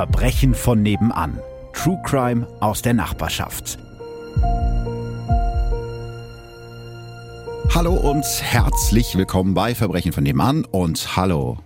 Verbrechen von nebenan. True Crime aus der Nachbarschaft. Hallo und herzlich willkommen bei Verbrechen von nebenan und hallo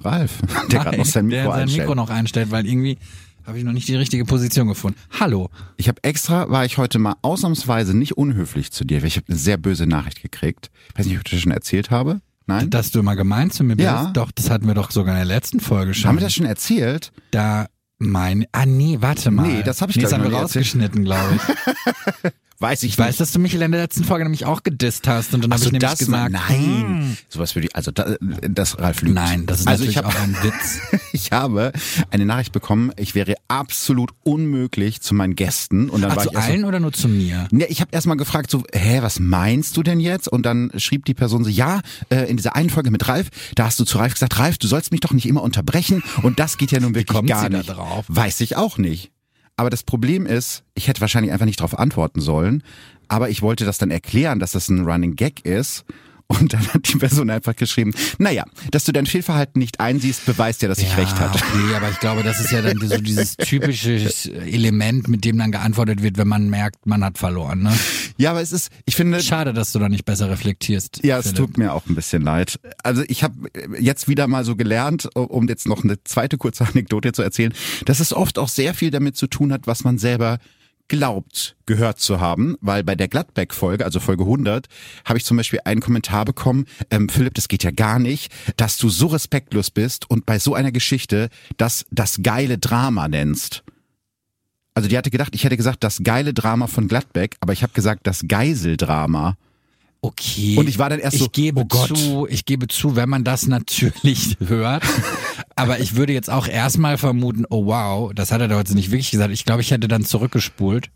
Ralf, der gerade noch sein Mikro der sein einstellt. Mikro noch einstellt, weil irgendwie habe ich noch nicht die richtige Position gefunden. Hallo. Ich habe extra, war ich heute mal ausnahmsweise nicht unhöflich zu dir, weil ich habe eine sehr böse Nachricht gekriegt. weiß nicht, ob ich das schon erzählt habe. Nein? Dass du immer gemein zu mir bist. Ja. Doch, das hatten wir doch sogar in der letzten Folge schon. Haben wir das schon erzählt? Da mein, ah nee, warte mal. Nee, das hab ich, nee, das haben wir rausgeschnitten, glaube ich. Weiß ich Ich weiß, dass du mich in der letzten Folge nämlich auch gedisst hast und dann habe Achso, ich nämlich das gesagt, nein, hm, sowas würde ich, also da, das Ralf lügt. nein, das ist also natürlich ich hab, auch ein Witz. ich habe eine Nachricht bekommen, ich wäre absolut unmöglich zu meinen Gästen und dann Ach, war zu ich erst so- allen oder nur zu mir? Ja, ich habe erstmal gefragt, so, hä, was meinst du denn jetzt? Und dann schrieb die Person so, ja, äh, in dieser einen Folge mit Ralf, da hast du zu Ralf gesagt, Ralf, du sollst mich doch nicht immer unterbrechen. Und das geht ja nun wirklich kommt gar sie da nicht. drauf? Weiß ich auch nicht. Aber das Problem ist, ich hätte wahrscheinlich einfach nicht darauf antworten sollen. Aber ich wollte das dann erklären, dass das ein Running Gag ist. Und dann hat die Person einfach geschrieben, naja, dass du dein Fehlverhalten nicht einsiehst, beweist ja, dass ich recht hatte. Okay, aber ich glaube, das ist ja dann so dieses typische Element, mit dem dann geantwortet wird, wenn man merkt, man hat verloren. Ne? Ja, aber es ist, ich finde, Schade, dass du da nicht besser reflektierst. Ja, es Philipp. tut mir auch ein bisschen leid. Also ich habe jetzt wieder mal so gelernt, um jetzt noch eine zweite kurze Anekdote zu erzählen, dass es oft auch sehr viel damit zu tun hat, was man selber glaubt gehört zu haben, weil bei der Gladbeck-Folge, also Folge 100, habe ich zum Beispiel einen Kommentar bekommen, ähm, Philipp, das geht ja gar nicht, dass du so respektlos bist und bei so einer Geschichte das das geile Drama nennst. Also die hatte gedacht, ich hätte gesagt, das geile Drama von Gladbeck, aber ich habe gesagt, das Geiseldrama. Okay. Und ich war dann erst ich so, gebe oh Gott. zu, ich gebe zu, wenn man das natürlich hört. Aber ich würde jetzt auch erstmal vermuten, oh wow, das hat er doch jetzt nicht wirklich gesagt. Ich glaube, ich hätte dann zurückgespult.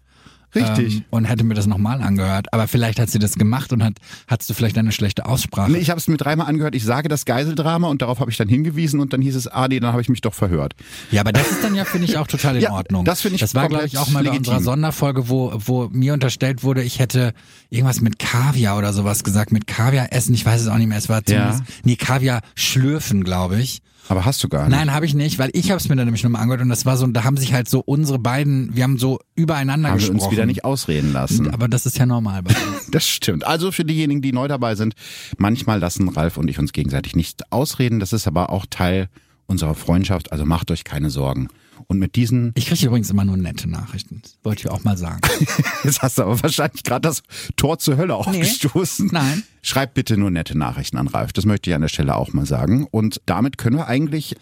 Richtig. Ähm, und hätte mir das nochmal angehört. Aber vielleicht hat sie das gemacht und hat, hattest du vielleicht eine schlechte Aussprache. Nee, ich habe es mir dreimal angehört, ich sage das Geiseldrama und darauf habe ich dann hingewiesen und dann hieß es, ah nee, dann habe ich mich doch verhört. Ja, aber das ist dann ja, finde ich, auch total in Ja, Ordnung. das finde ich Das war, glaube ich, auch mal bei legitim. unserer Sonderfolge, wo, wo mir unterstellt wurde, ich hätte irgendwas mit Kaviar oder sowas gesagt, mit Kaviar essen, ich weiß es auch nicht mehr, es war zumindest, nee, Kaviar schlürfen, glaube ich. Aber hast du gar nicht. Nein, habe ich nicht, weil ich habe es mir dann nämlich nochmal angehört und das war so, da haben sich halt so unsere beiden, wir haben so übereinander haben wir gesprochen. uns wieder nicht ausreden lassen. Aber das ist ja normal bei uns. Das stimmt. Also für diejenigen, die neu dabei sind, manchmal lassen Ralf und ich uns gegenseitig nicht ausreden. Das ist aber auch Teil unserer Freundschaft. Also macht euch keine Sorgen. Und mit diesen, Ich kriege übrigens immer nur nette Nachrichten. Das wollte ich auch mal sagen. jetzt hast du aber wahrscheinlich gerade das Tor zur Hölle aufgestoßen. Nein. Schreibt bitte nur nette Nachrichten an Ralf. Das möchte ich an der Stelle auch mal sagen. Und damit können wir eigentlich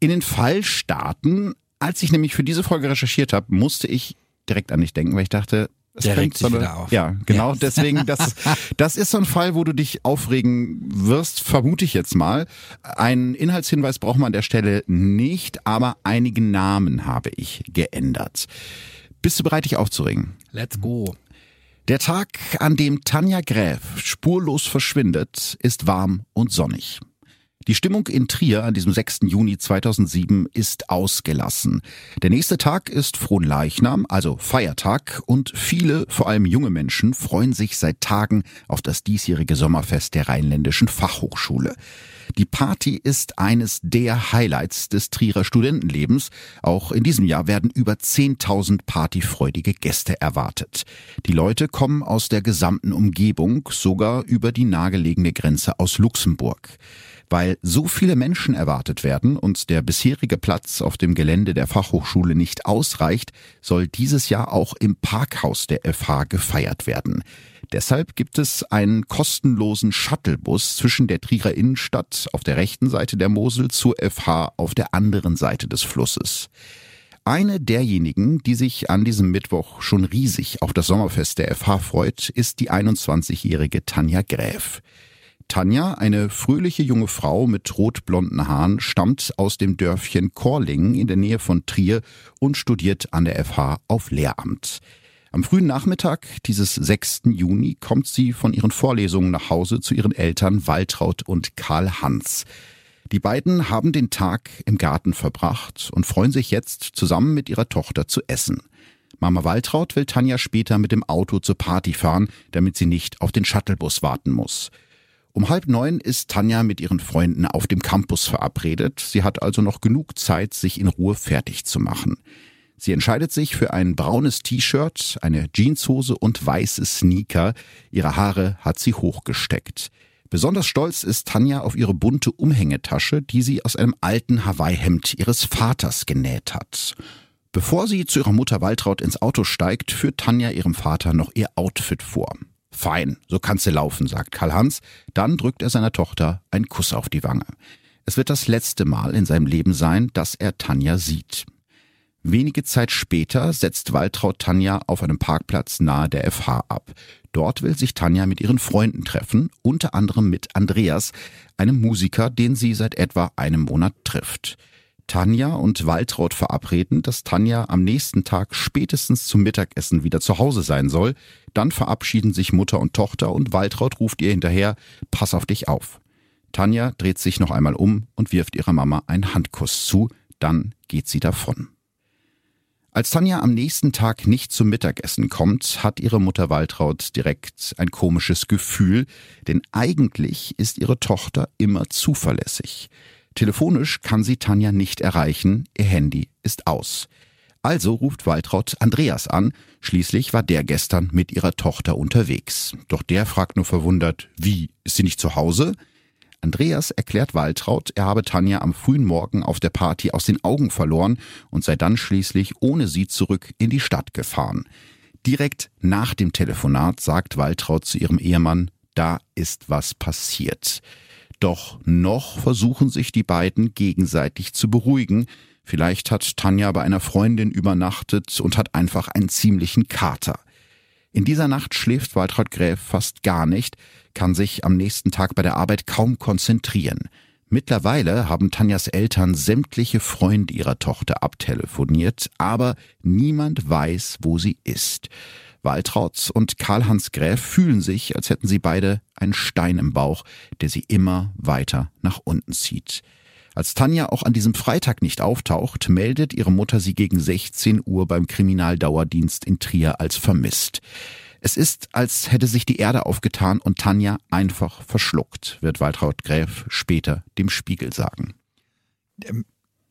in den Fall starten. Als ich nämlich für diese Folge recherchiert habe, musste ich direkt an dich denken, weil ich dachte, es Der regt sich so eine- wieder auf. Ja, genau. Ja. Deswegen, das, das ist so ein Fall, wo du dich aufregen wirst, vermute ich jetzt mal. Einen Inhaltshinweis braucht man an der Stelle nicht, aber einige Namen habe ich geändert. Bist du bereit, dich aufzuregen? Let's go. Der Tag, an dem Tanja Gräf spurlos verschwindet, ist warm und sonnig. Die Stimmung in Trier an diesem 6. Juni 2007 ist ausgelassen. Der nächste Tag ist Fronleichnam, also Feiertag, und viele, vor allem junge Menschen, freuen sich seit Tagen auf das diesjährige Sommerfest der Rheinländischen Fachhochschule. Die Party ist eines der Highlights des Trierer Studentenlebens. Auch in diesem Jahr werden über 10.000 partyfreudige Gäste erwartet. Die Leute kommen aus der gesamten Umgebung, sogar über die nahegelegene Grenze aus Luxemburg. Weil so viele Menschen erwartet werden und der bisherige Platz auf dem Gelände der Fachhochschule nicht ausreicht, soll dieses Jahr auch im Parkhaus der FH gefeiert werden. Deshalb gibt es einen kostenlosen Shuttlebus zwischen der Trierer Innenstadt auf der rechten Seite der Mosel zur FH auf der anderen Seite des Flusses. Eine derjenigen, die sich an diesem Mittwoch schon riesig auf das Sommerfest der FH freut, ist die 21-jährige Tanja Gräf. Tanja, eine fröhliche junge Frau mit rotblonden Haaren, stammt aus dem Dörfchen Korlingen in der Nähe von Trier und studiert an der FH auf Lehramt. Am frühen Nachmittag dieses 6. Juni kommt sie von ihren Vorlesungen nach Hause zu ihren Eltern Waltraud und Karl Hans. Die beiden haben den Tag im Garten verbracht und freuen sich jetzt zusammen mit ihrer Tochter zu essen. Mama Waltraud will Tanja später mit dem Auto zur Party fahren, damit sie nicht auf den Shuttlebus warten muss. Um halb neun ist Tanja mit ihren Freunden auf dem Campus verabredet. Sie hat also noch genug Zeit, sich in Ruhe fertig zu machen. Sie entscheidet sich für ein braunes T-Shirt, eine Jeanshose und weiße Sneaker. Ihre Haare hat sie hochgesteckt. Besonders stolz ist Tanja auf ihre bunte Umhängetasche, die sie aus einem alten Hawaii-Hemd ihres Vaters genäht hat. Bevor sie zu ihrer Mutter Waltraud ins Auto steigt, führt Tanja ihrem Vater noch ihr Outfit vor. Fein, so kannst du laufen, sagt Karl-Hans. Dann drückt er seiner Tochter einen Kuss auf die Wange. Es wird das letzte Mal in seinem Leben sein, dass er Tanja sieht. Wenige Zeit später setzt Waltraud Tanja auf einem Parkplatz nahe der FH ab. Dort will sich Tanja mit ihren Freunden treffen, unter anderem mit Andreas, einem Musiker, den sie seit etwa einem Monat trifft. Tanja und Waltraud verabreden, dass Tanja am nächsten Tag spätestens zum Mittagessen wieder zu Hause sein soll. Dann verabschieden sich Mutter und Tochter und Waltraud ruft ihr hinterher, pass auf dich auf. Tanja dreht sich noch einmal um und wirft ihrer Mama einen Handkuss zu, dann geht sie davon. Als Tanja am nächsten Tag nicht zum Mittagessen kommt, hat ihre Mutter Waltraud direkt ein komisches Gefühl, denn eigentlich ist ihre Tochter immer zuverlässig. Telefonisch kann sie Tanja nicht erreichen, ihr Handy ist aus. Also ruft Waltraud Andreas an, schließlich war der gestern mit ihrer Tochter unterwegs. Doch der fragt nur verwundert, wie, ist sie nicht zu Hause? Andreas erklärt Waltraud, er habe Tanja am frühen Morgen auf der Party aus den Augen verloren und sei dann schließlich ohne sie zurück in die Stadt gefahren. Direkt nach dem Telefonat sagt Waltraud zu ihrem Ehemann, da ist was passiert. Doch noch versuchen sich die beiden gegenseitig zu beruhigen. Vielleicht hat Tanja bei einer Freundin übernachtet und hat einfach einen ziemlichen Kater. In dieser Nacht schläft Waltraud Gräf fast gar nicht, kann sich am nächsten Tag bei der Arbeit kaum konzentrieren. Mittlerweile haben Tanjas Eltern sämtliche Freunde ihrer Tochter abtelefoniert, aber niemand weiß, wo sie ist. Waltraud und Karl-Hans Gräf fühlen sich, als hätten sie beide einen Stein im Bauch, der sie immer weiter nach unten zieht. Als Tanja auch an diesem Freitag nicht auftaucht, meldet ihre Mutter sie gegen 16 Uhr beim Kriminaldauerdienst in Trier als vermisst. Es ist, als hätte sich die Erde aufgetan und Tanja einfach verschluckt, wird Waltraud Gräf später dem Spiegel sagen. Ähm,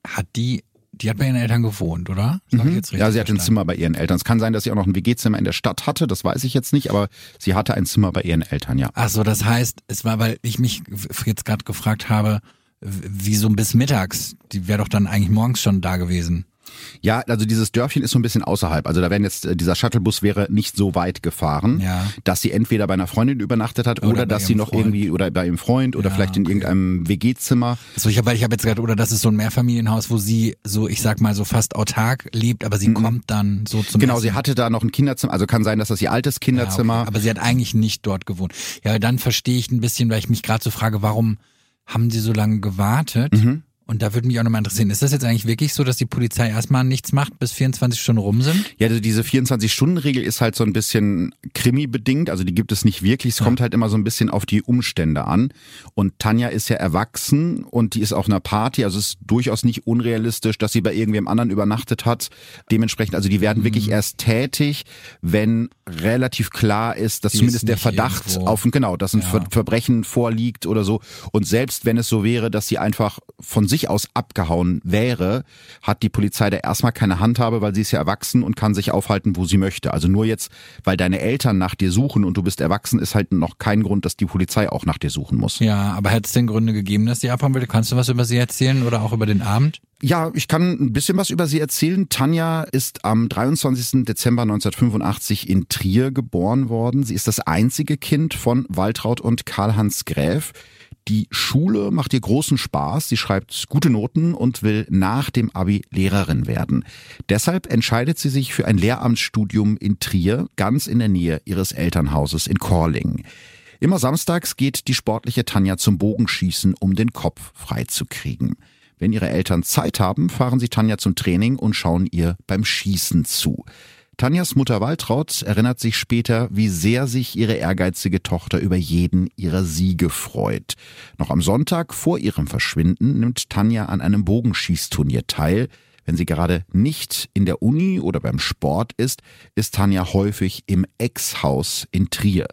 hat die die hat bei ihren Eltern gewohnt, oder? Mhm. ja, sie hat ein Zimmer bei ihren Eltern. Es kann sein, dass sie auch noch ein WG-Zimmer in der Stadt hatte, das weiß ich jetzt nicht, aber sie hatte ein Zimmer bei ihren Eltern, ja. Ach so, das heißt, es war, weil ich mich jetzt gerade gefragt habe, wieso bis mittags? Die wäre doch dann eigentlich morgens schon da gewesen. Ja, also dieses Dörfchen ist so ein bisschen außerhalb. Also da wären jetzt, äh, dieser Shuttlebus wäre nicht so weit gefahren, ja. dass sie entweder bei einer Freundin übernachtet hat oder, oder dass sie noch Freund. irgendwie oder bei ihrem Freund oder ja, vielleicht in okay. irgendeinem WG-Zimmer. So, ich habe ich hab jetzt gerade, oder das ist so ein Mehrfamilienhaus, wo sie so, ich sag mal, so fast autark lebt, aber sie mhm. kommt dann so zum Genau, Essen. sie hatte da noch ein Kinderzimmer, also kann sein, dass das ihr altes Kinderzimmer. Ja, okay. Aber sie hat eigentlich nicht dort gewohnt. Ja, dann verstehe ich ein bisschen, weil ich mich gerade so frage, warum haben sie so lange gewartet? Mhm. Und da würde mich auch nochmal interessieren, ist das jetzt eigentlich wirklich so, dass die Polizei erstmal nichts macht, bis 24 Stunden rum sind? Ja, also diese 24-Stunden-Regel ist halt so ein bisschen Krimi-bedingt, also die gibt es nicht wirklich, es ja. kommt halt immer so ein bisschen auf die Umstände an. Und Tanja ist ja erwachsen und die ist auf einer Party, also es ist durchaus nicht unrealistisch, dass sie bei irgendwem anderen übernachtet hat. Dementsprechend, also die werden mhm. wirklich erst tätig, wenn relativ klar ist, dass die zumindest ist der Verdacht irgendwo. auf, genau, dass ein ja. Verbrechen vorliegt oder so. Und selbst wenn es so wäre, dass sie einfach von sich aus abgehauen wäre, hat die Polizei da erstmal keine Handhabe, weil sie ist ja erwachsen und kann sich aufhalten, wo sie möchte. Also nur jetzt, weil deine Eltern nach dir suchen und du bist erwachsen, ist halt noch kein Grund, dass die Polizei auch nach dir suchen muss. Ja, aber hätte es denn Gründe gegeben, dass sie abhauen will? Kannst du was über sie erzählen oder auch über den Abend? Ja, ich kann ein bisschen was über sie erzählen. Tanja ist am 23. Dezember 1985 in Trier geboren worden. Sie ist das einzige Kind von Waltraud und Karl-Hans Gräf. Die Schule macht ihr großen Spaß, sie schreibt gute Noten und will nach dem Abi Lehrerin werden. Deshalb entscheidet sie sich für ein Lehramtsstudium in Trier, ganz in der Nähe ihres Elternhauses in Korling. Immer samstags geht die sportliche Tanja zum Bogenschießen, um den Kopf freizukriegen. Wenn ihre Eltern Zeit haben, fahren sie Tanja zum Training und schauen ihr beim Schießen zu. Tanjas Mutter Waltraud erinnert sich später, wie sehr sich ihre ehrgeizige Tochter über jeden ihrer Siege freut. Noch am Sonntag vor ihrem Verschwinden nimmt Tanja an einem Bogenschießturnier teil. Wenn sie gerade nicht in der Uni oder beim Sport ist, ist Tanja häufig im Ex-Haus in Trier.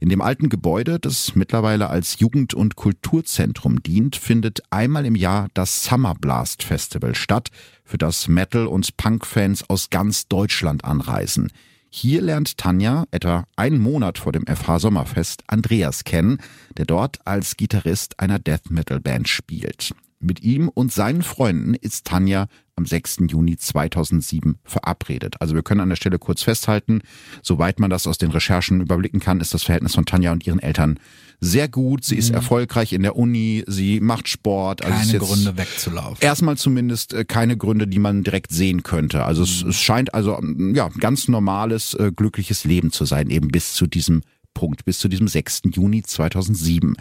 In dem alten Gebäude, das mittlerweile als Jugend- und Kulturzentrum dient, findet einmal im Jahr das Summer Blast Festival statt, für das Metal- und Punk-Fans aus ganz Deutschland anreisen. Hier lernt Tanja etwa einen Monat vor dem FH Sommerfest Andreas kennen, der dort als Gitarrist einer Death Metal Band spielt. Mit ihm und seinen Freunden ist Tanja am 6. Juni 2007 verabredet. Also wir können an der Stelle kurz festhalten, soweit man das aus den Recherchen überblicken kann, ist das Verhältnis von Tanja und ihren Eltern sehr gut. Sie ist mhm. erfolgreich in der Uni, sie macht Sport. Also keine Gründe wegzulaufen. Erstmal zumindest äh, keine Gründe, die man direkt sehen könnte. Also mhm. es, es, scheint also ja ganz normales, äh, glückliches Leben zu sein, eben bis zu diesem Punkt, bis zu diesem 6. Juni 2007.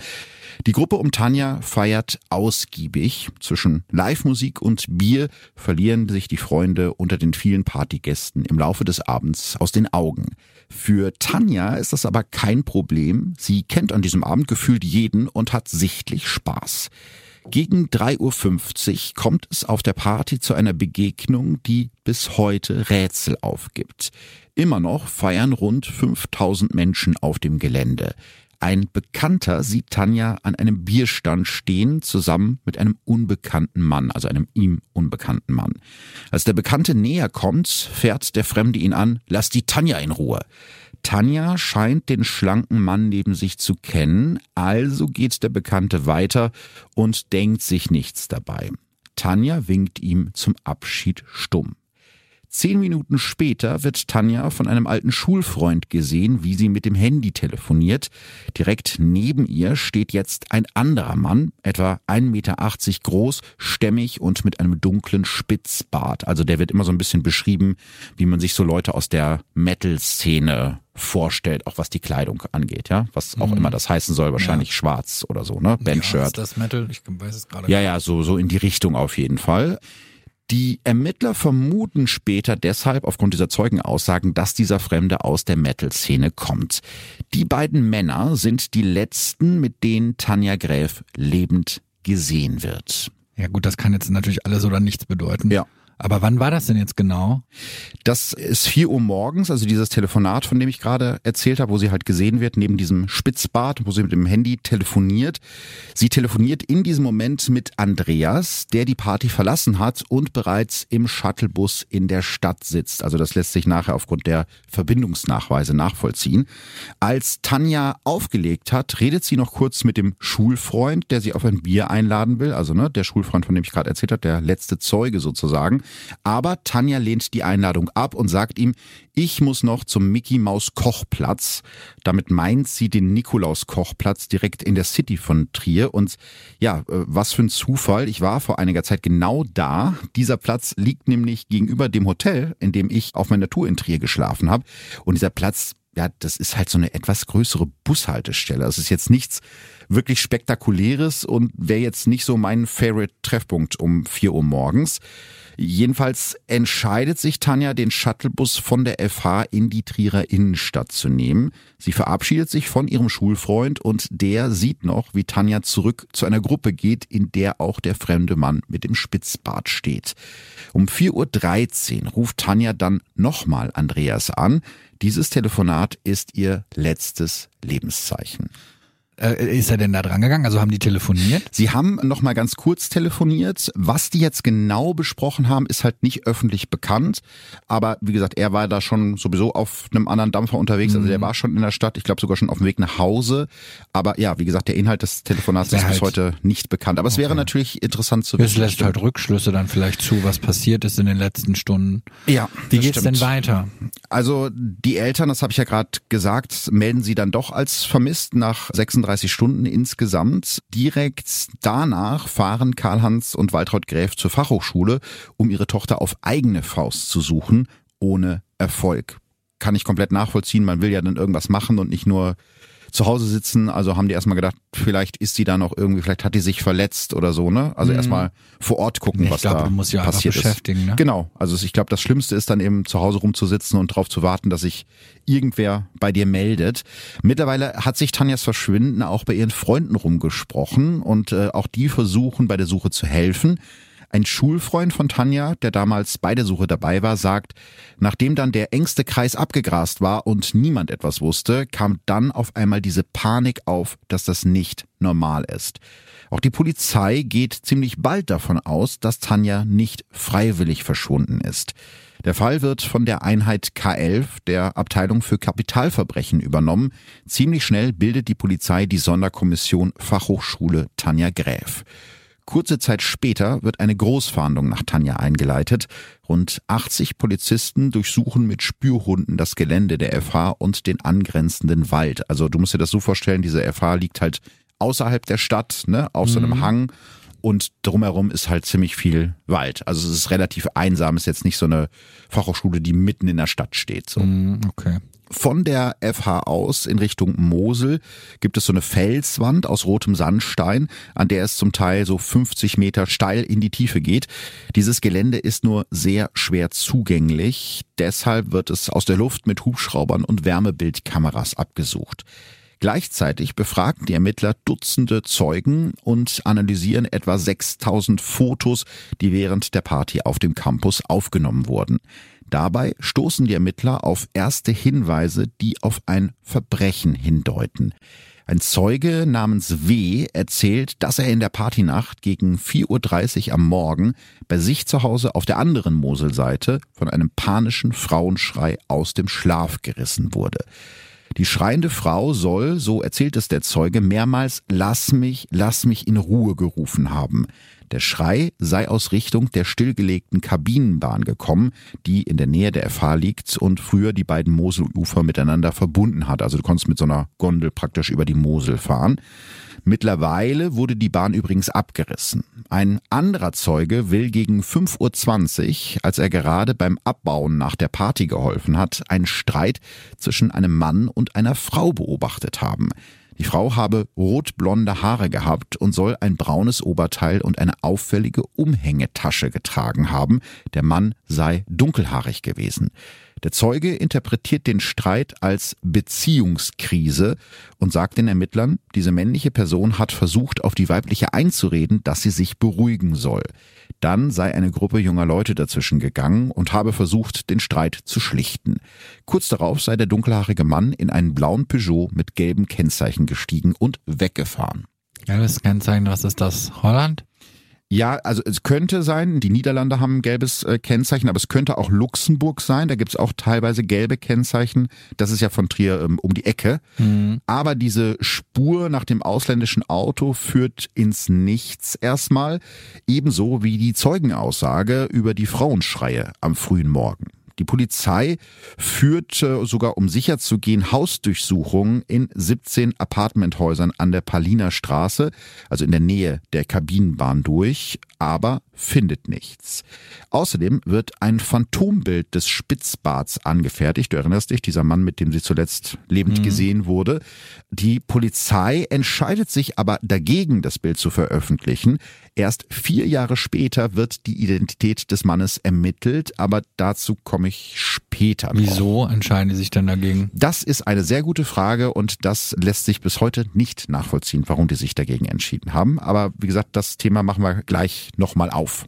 Die Gruppe um Tanja feiert ausgiebig. Zwischen Live-Musik und Bier verlieren sich die Freunde unter den vielen Partygästen im Laufe des Abends aus den Augen. Für Tanja ist das aber kein Problem. Sie kennt an diesem Abend gefühlt jeden und hat sichtlich Spaß. Gegen 3.50 Uhr kommt es auf der Party zu einer Begegnung, die bis heute Rätsel aufgibt. Immer noch feiern rund 5000 Menschen auf dem Gelände. Ein Bekannter sieht Tanja an einem Bierstand stehen, zusammen mit einem unbekannten Mann, also einem ihm unbekannten Mann. Als der Bekannte näher kommt, fährt der Fremde ihn an, lass die Tanja in Ruhe. Tanja scheint den schlanken Mann neben sich zu kennen, also geht der Bekannte weiter und denkt sich nichts dabei. Tanja winkt ihm zum Abschied stumm. Zehn Minuten später wird Tanja von einem alten Schulfreund gesehen, wie sie mit dem Handy telefoniert. Direkt neben ihr steht jetzt ein anderer Mann, etwa 1,80 Meter groß, stämmig und mit einem dunklen Spitzbart. Also der wird immer so ein bisschen beschrieben, wie man sich so Leute aus der Metal-Szene vorstellt, auch was die Kleidung angeht, ja, was auch mhm. immer das heißen soll, wahrscheinlich ja. schwarz oder so, ne, Bandshirt. Ja, ist das Metal? Ich weiß es gerade. Ja, ja, so so in die Richtung auf jeden Fall. Die Ermittler vermuten später deshalb aufgrund dieser Zeugenaussagen, dass dieser Fremde aus der Metal-Szene kommt. Die beiden Männer sind die letzten, mit denen Tanja Gräf lebend gesehen wird. Ja gut, das kann jetzt natürlich alles oder nichts bedeuten. Ja. Aber wann war das denn jetzt genau? Das ist vier Uhr morgens, also dieses Telefonat, von dem ich gerade erzählt habe, wo sie halt gesehen wird, neben diesem Spitzbad, wo sie mit dem Handy telefoniert. Sie telefoniert in diesem Moment mit Andreas, der die Party verlassen hat und bereits im Shuttlebus in der Stadt sitzt. Also das lässt sich nachher aufgrund der Verbindungsnachweise nachvollziehen. Als Tanja aufgelegt hat, redet sie noch kurz mit dem Schulfreund, der sie auf ein Bier einladen will. Also ne, der Schulfreund, von dem ich gerade erzählt habe, der letzte Zeuge sozusagen. Aber Tanja lehnt die Einladung ab und sagt ihm, ich muss noch zum Mickey Maus Kochplatz. Damit meint sie den Nikolaus Kochplatz direkt in der City von Trier. Und ja, äh, was für ein Zufall. Ich war vor einiger Zeit genau da. Dieser Platz liegt nämlich gegenüber dem Hotel, in dem ich auf meiner Tour in Trier geschlafen habe. Und dieser Platz ja, das ist halt so eine etwas größere Bushaltestelle. Das ist jetzt nichts wirklich Spektakuläres und wäre jetzt nicht so mein Favorite-Treffpunkt um vier Uhr morgens. Jedenfalls entscheidet sich Tanja, den Shuttlebus von der FH in die Trierer Innenstadt zu nehmen. Sie verabschiedet sich von ihrem Schulfreund und der sieht noch, wie Tanja zurück zu einer Gruppe geht, in der auch der fremde Mann mit dem Spitzbart steht. Um 4.13 Uhr ruft Tanja dann nochmal Andreas an. Dieses Telefonat ist ihr letztes Lebenszeichen. Äh, ist er denn da dran gegangen? Also haben die telefoniert? Sie haben noch mal ganz kurz telefoniert. Was die jetzt genau besprochen haben, ist halt nicht öffentlich bekannt. Aber wie gesagt, er war da schon sowieso auf einem anderen Dampfer unterwegs. Also der mhm. war schon in der Stadt. Ich glaube sogar schon auf dem Weg nach Hause. Aber ja, wie gesagt, der Inhalt des Telefonats ist halt bis heute nicht bekannt. Aber okay. es wäre natürlich interessant zu wissen. Es lässt halt Rückschlüsse dann vielleicht zu, was passiert ist in den letzten Stunden. Ja. Wie geht's stimmt. denn weiter? Also die Eltern, das habe ich ja gerade gesagt, melden sie dann doch als vermisst nach 36 35 Stunden insgesamt. Direkt danach fahren Karl-Hans und Waltraud Gräf zur Fachhochschule, um ihre Tochter auf eigene Faust zu suchen, ohne Erfolg. Kann ich komplett nachvollziehen. Man will ja dann irgendwas machen und nicht nur zu Hause sitzen. Also haben die erstmal gedacht, vielleicht ist sie da noch irgendwie, vielleicht hat die sich verletzt oder so, ne? Also mhm. erstmal vor Ort gucken, ich was glaub, da muss ja passiert ist. Ne? Genau. Also ich glaube, das Schlimmste ist dann eben zu Hause rumzusitzen und darauf zu warten, dass sich irgendwer bei dir meldet. Mittlerweile hat sich Tanjas Verschwinden auch bei ihren Freunden rumgesprochen und äh, auch die versuchen bei der Suche zu helfen. Ein Schulfreund von Tanja, der damals bei der Suche dabei war, sagt, nachdem dann der engste Kreis abgegrast war und niemand etwas wusste, kam dann auf einmal diese Panik auf, dass das nicht normal ist. Auch die Polizei geht ziemlich bald davon aus, dass Tanja nicht freiwillig verschwunden ist. Der Fall wird von der Einheit K11 der Abteilung für Kapitalverbrechen übernommen. Ziemlich schnell bildet die Polizei die Sonderkommission Fachhochschule Tanja Gräf. Kurze Zeit später wird eine Großfahndung nach Tanja eingeleitet. Rund 80 Polizisten durchsuchen mit Spürhunden das Gelände der FH und den angrenzenden Wald. Also du musst dir das so vorstellen, diese FH liegt halt außerhalb der Stadt, ne, auf so einem mhm. Hang und drumherum ist halt ziemlich viel Wald. Also es ist relativ einsam, ist jetzt nicht so eine Fachhochschule, die mitten in der Stadt steht. So. Mhm, okay. Von der FH aus in Richtung Mosel gibt es so eine Felswand aus rotem Sandstein, an der es zum Teil so 50 Meter steil in die Tiefe geht. Dieses Gelände ist nur sehr schwer zugänglich. Deshalb wird es aus der Luft mit Hubschraubern und Wärmebildkameras abgesucht. Gleichzeitig befragen die Ermittler Dutzende Zeugen und analysieren etwa 6000 Fotos, die während der Party auf dem Campus aufgenommen wurden. Dabei stoßen die Ermittler auf erste Hinweise, die auf ein Verbrechen hindeuten. Ein Zeuge namens W. erzählt, dass er in der Partynacht gegen 4.30 Uhr am Morgen bei sich zu Hause auf der anderen Moselseite von einem panischen Frauenschrei aus dem Schlaf gerissen wurde. Die schreiende Frau soll, so erzählt es der Zeuge, mehrmals Lass mich, lass mich in Ruhe gerufen haben. Der Schrei sei aus Richtung der stillgelegten Kabinenbahn gekommen, die in der Nähe der FH liegt und früher die beiden Moselufer miteinander verbunden hat. Also du konntest mit so einer Gondel praktisch über die Mosel fahren. Mittlerweile wurde die Bahn übrigens abgerissen. Ein anderer Zeuge will gegen 5.20 Uhr, als er gerade beim Abbauen nach der Party geholfen hat, einen Streit zwischen einem Mann und einer Frau beobachtet haben. Die Frau habe rotblonde Haare gehabt und soll ein braunes Oberteil und eine auffällige Umhängetasche getragen haben. Der Mann sei dunkelhaarig gewesen. Der Zeuge interpretiert den Streit als Beziehungskrise und sagt den Ermittlern, diese männliche Person hat versucht, auf die weibliche einzureden, dass sie sich beruhigen soll. Dann sei eine Gruppe junger Leute dazwischen gegangen und habe versucht, den Streit zu schlichten. Kurz darauf sei der dunkelhaarige Mann in einen blauen Peugeot mit gelben Kennzeichen gestiegen und weggefahren. Gelbes Kennzeichen, was ist das? Holland? Ja, also es könnte sein, die Niederlande haben ein gelbes äh, Kennzeichen, aber es könnte auch Luxemburg sein. Da gibt's auch teilweise gelbe Kennzeichen. Das ist ja von Trier ähm, um die Ecke. Mhm. Aber diese Spur nach dem ausländischen Auto führt ins Nichts erstmal. Ebenso wie die Zeugenaussage über die Frauenschreie am frühen Morgen. Die Polizei führte sogar, um sicher zu gehen, Hausdurchsuchungen in 17 Apartmenthäusern an der Paliner Straße, also in der Nähe der Kabinenbahn durch, aber findet nichts. Außerdem wird ein Phantombild des Spitzbarts angefertigt. Du erinnerst dich, dieser Mann, mit dem sie zuletzt lebend mhm. gesehen wurde. Die Polizei entscheidet sich aber dagegen, das Bild zu veröffentlichen. Erst vier Jahre später wird die Identität des Mannes ermittelt, aber dazu komme ich später. Wieso entscheiden die sich dann dagegen? Das ist eine sehr gute Frage und das lässt sich bis heute nicht nachvollziehen, warum die sich dagegen entschieden haben. Aber wie gesagt, das Thema machen wir gleich nochmal auf.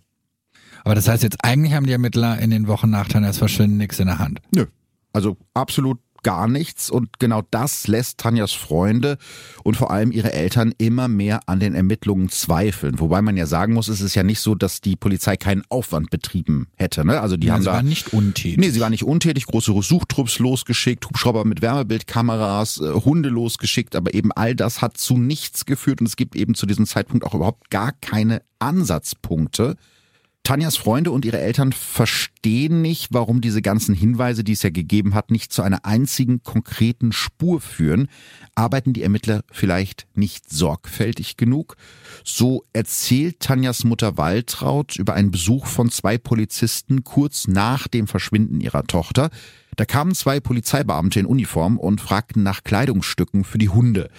Aber das heißt jetzt, eigentlich haben die Ermittler in den Wochen nach Tanjas Verschwinden nichts in der Hand. Nö. Also absolut gar nichts und genau das lässt Tanjas Freunde und vor allem ihre Eltern immer mehr an den Ermittlungen zweifeln. Wobei man ja sagen muss, es ist ja nicht so, dass die Polizei keinen Aufwand betrieben hätte. Ne? Also die ja, haben sie da, waren nicht untätig. Nee, sie waren nicht untätig, große Suchtrupps losgeschickt, Hubschrauber mit Wärmebildkameras, äh, Hunde losgeschickt, aber eben all das hat zu nichts geführt und es gibt eben zu diesem Zeitpunkt auch überhaupt gar keine Ansatzpunkte Tanjas Freunde und ihre Eltern verstehen nicht, warum diese ganzen Hinweise, die es ja gegeben hat, nicht zu einer einzigen konkreten Spur führen. Arbeiten die Ermittler vielleicht nicht sorgfältig genug? So erzählt Tanjas Mutter Waltraud über einen Besuch von zwei Polizisten kurz nach dem Verschwinden ihrer Tochter. Da kamen zwei Polizeibeamte in Uniform und fragten nach Kleidungsstücken für die Hunde.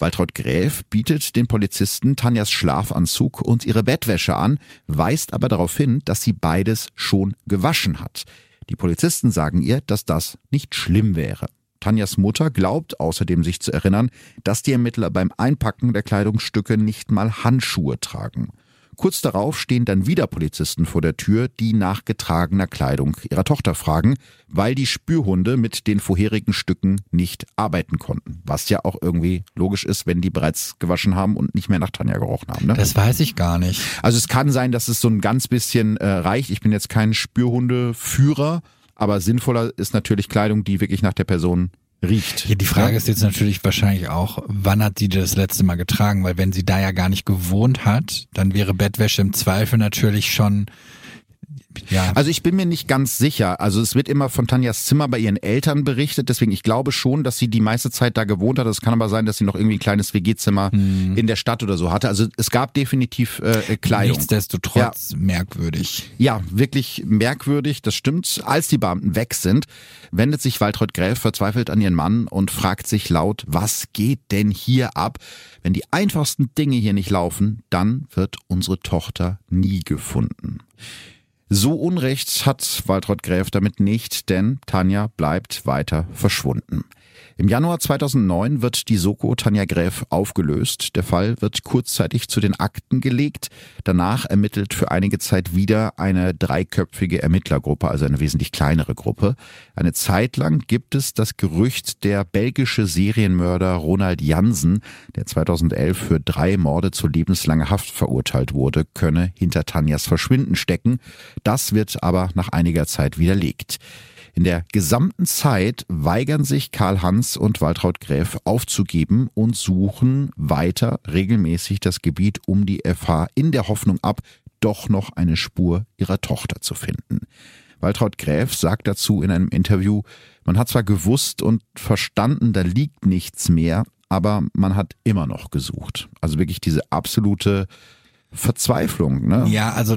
Waltraud Gräf bietet den Polizisten Tanjas Schlafanzug und ihre Bettwäsche an, weist aber darauf hin, dass sie beides schon gewaschen hat. Die Polizisten sagen ihr, dass das nicht schlimm wäre. Tanjas Mutter glaubt außerdem sich zu erinnern, dass die Ermittler beim Einpacken der Kleidungsstücke nicht mal Handschuhe tragen. Kurz darauf stehen dann wieder Polizisten vor der Tür, die nach getragener Kleidung ihrer Tochter fragen, weil die Spürhunde mit den vorherigen Stücken nicht arbeiten konnten. Was ja auch irgendwie logisch ist, wenn die bereits gewaschen haben und nicht mehr nach Tanja gerochen haben. Ne? Das weiß ich gar nicht. Also es kann sein, dass es so ein ganz bisschen äh, reicht. Ich bin jetzt kein Spürhundeführer, aber sinnvoller ist natürlich Kleidung, die wirklich nach der Person riecht. Ja, die Frage ja? ist jetzt natürlich wahrscheinlich auch, wann hat sie das letzte Mal getragen? Weil wenn sie da ja gar nicht gewohnt hat, dann wäre Bettwäsche im Zweifel natürlich schon ja. Also ich bin mir nicht ganz sicher. Also es wird immer von Tanjas Zimmer bei ihren Eltern berichtet, deswegen ich glaube schon, dass sie die meiste Zeit da gewohnt hat. Es kann aber sein, dass sie noch irgendwie ein kleines WG-Zimmer hm. in der Stadt oder so hatte. Also es gab definitiv äh, Kleidung. Nichtsdestotrotz ja. merkwürdig. Ja, wirklich merkwürdig, das stimmt. Als die Beamten weg sind, wendet sich Waltraud Gräf verzweifelt an ihren Mann und fragt sich laut, was geht denn hier ab? Wenn die einfachsten Dinge hier nicht laufen, dann wird unsere Tochter nie gefunden. So Unrecht hat Waltraud Gräf damit nicht, denn Tanja bleibt weiter verschwunden. Im Januar 2009 wird die Soko Tanja Gräf aufgelöst. Der Fall wird kurzzeitig zu den Akten gelegt. Danach ermittelt für einige Zeit wieder eine dreiköpfige Ermittlergruppe, also eine wesentlich kleinere Gruppe. Eine Zeit lang gibt es das Gerücht, der belgische Serienmörder Ronald Jansen, der 2011 für drei Morde zu lebenslanger Haft verurteilt wurde, könne hinter Tanjas Verschwinden stecken. Das wird aber nach einiger Zeit widerlegt. In der gesamten Zeit weigern sich Karl Hans und Waltraud Gräf aufzugeben und suchen weiter regelmäßig das Gebiet um die FH in der Hoffnung ab, doch noch eine Spur ihrer Tochter zu finden. Waltraud Gräf sagt dazu in einem Interview, man hat zwar gewusst und verstanden, da liegt nichts mehr, aber man hat immer noch gesucht. Also wirklich diese absolute Verzweiflung. Ne? Ja, also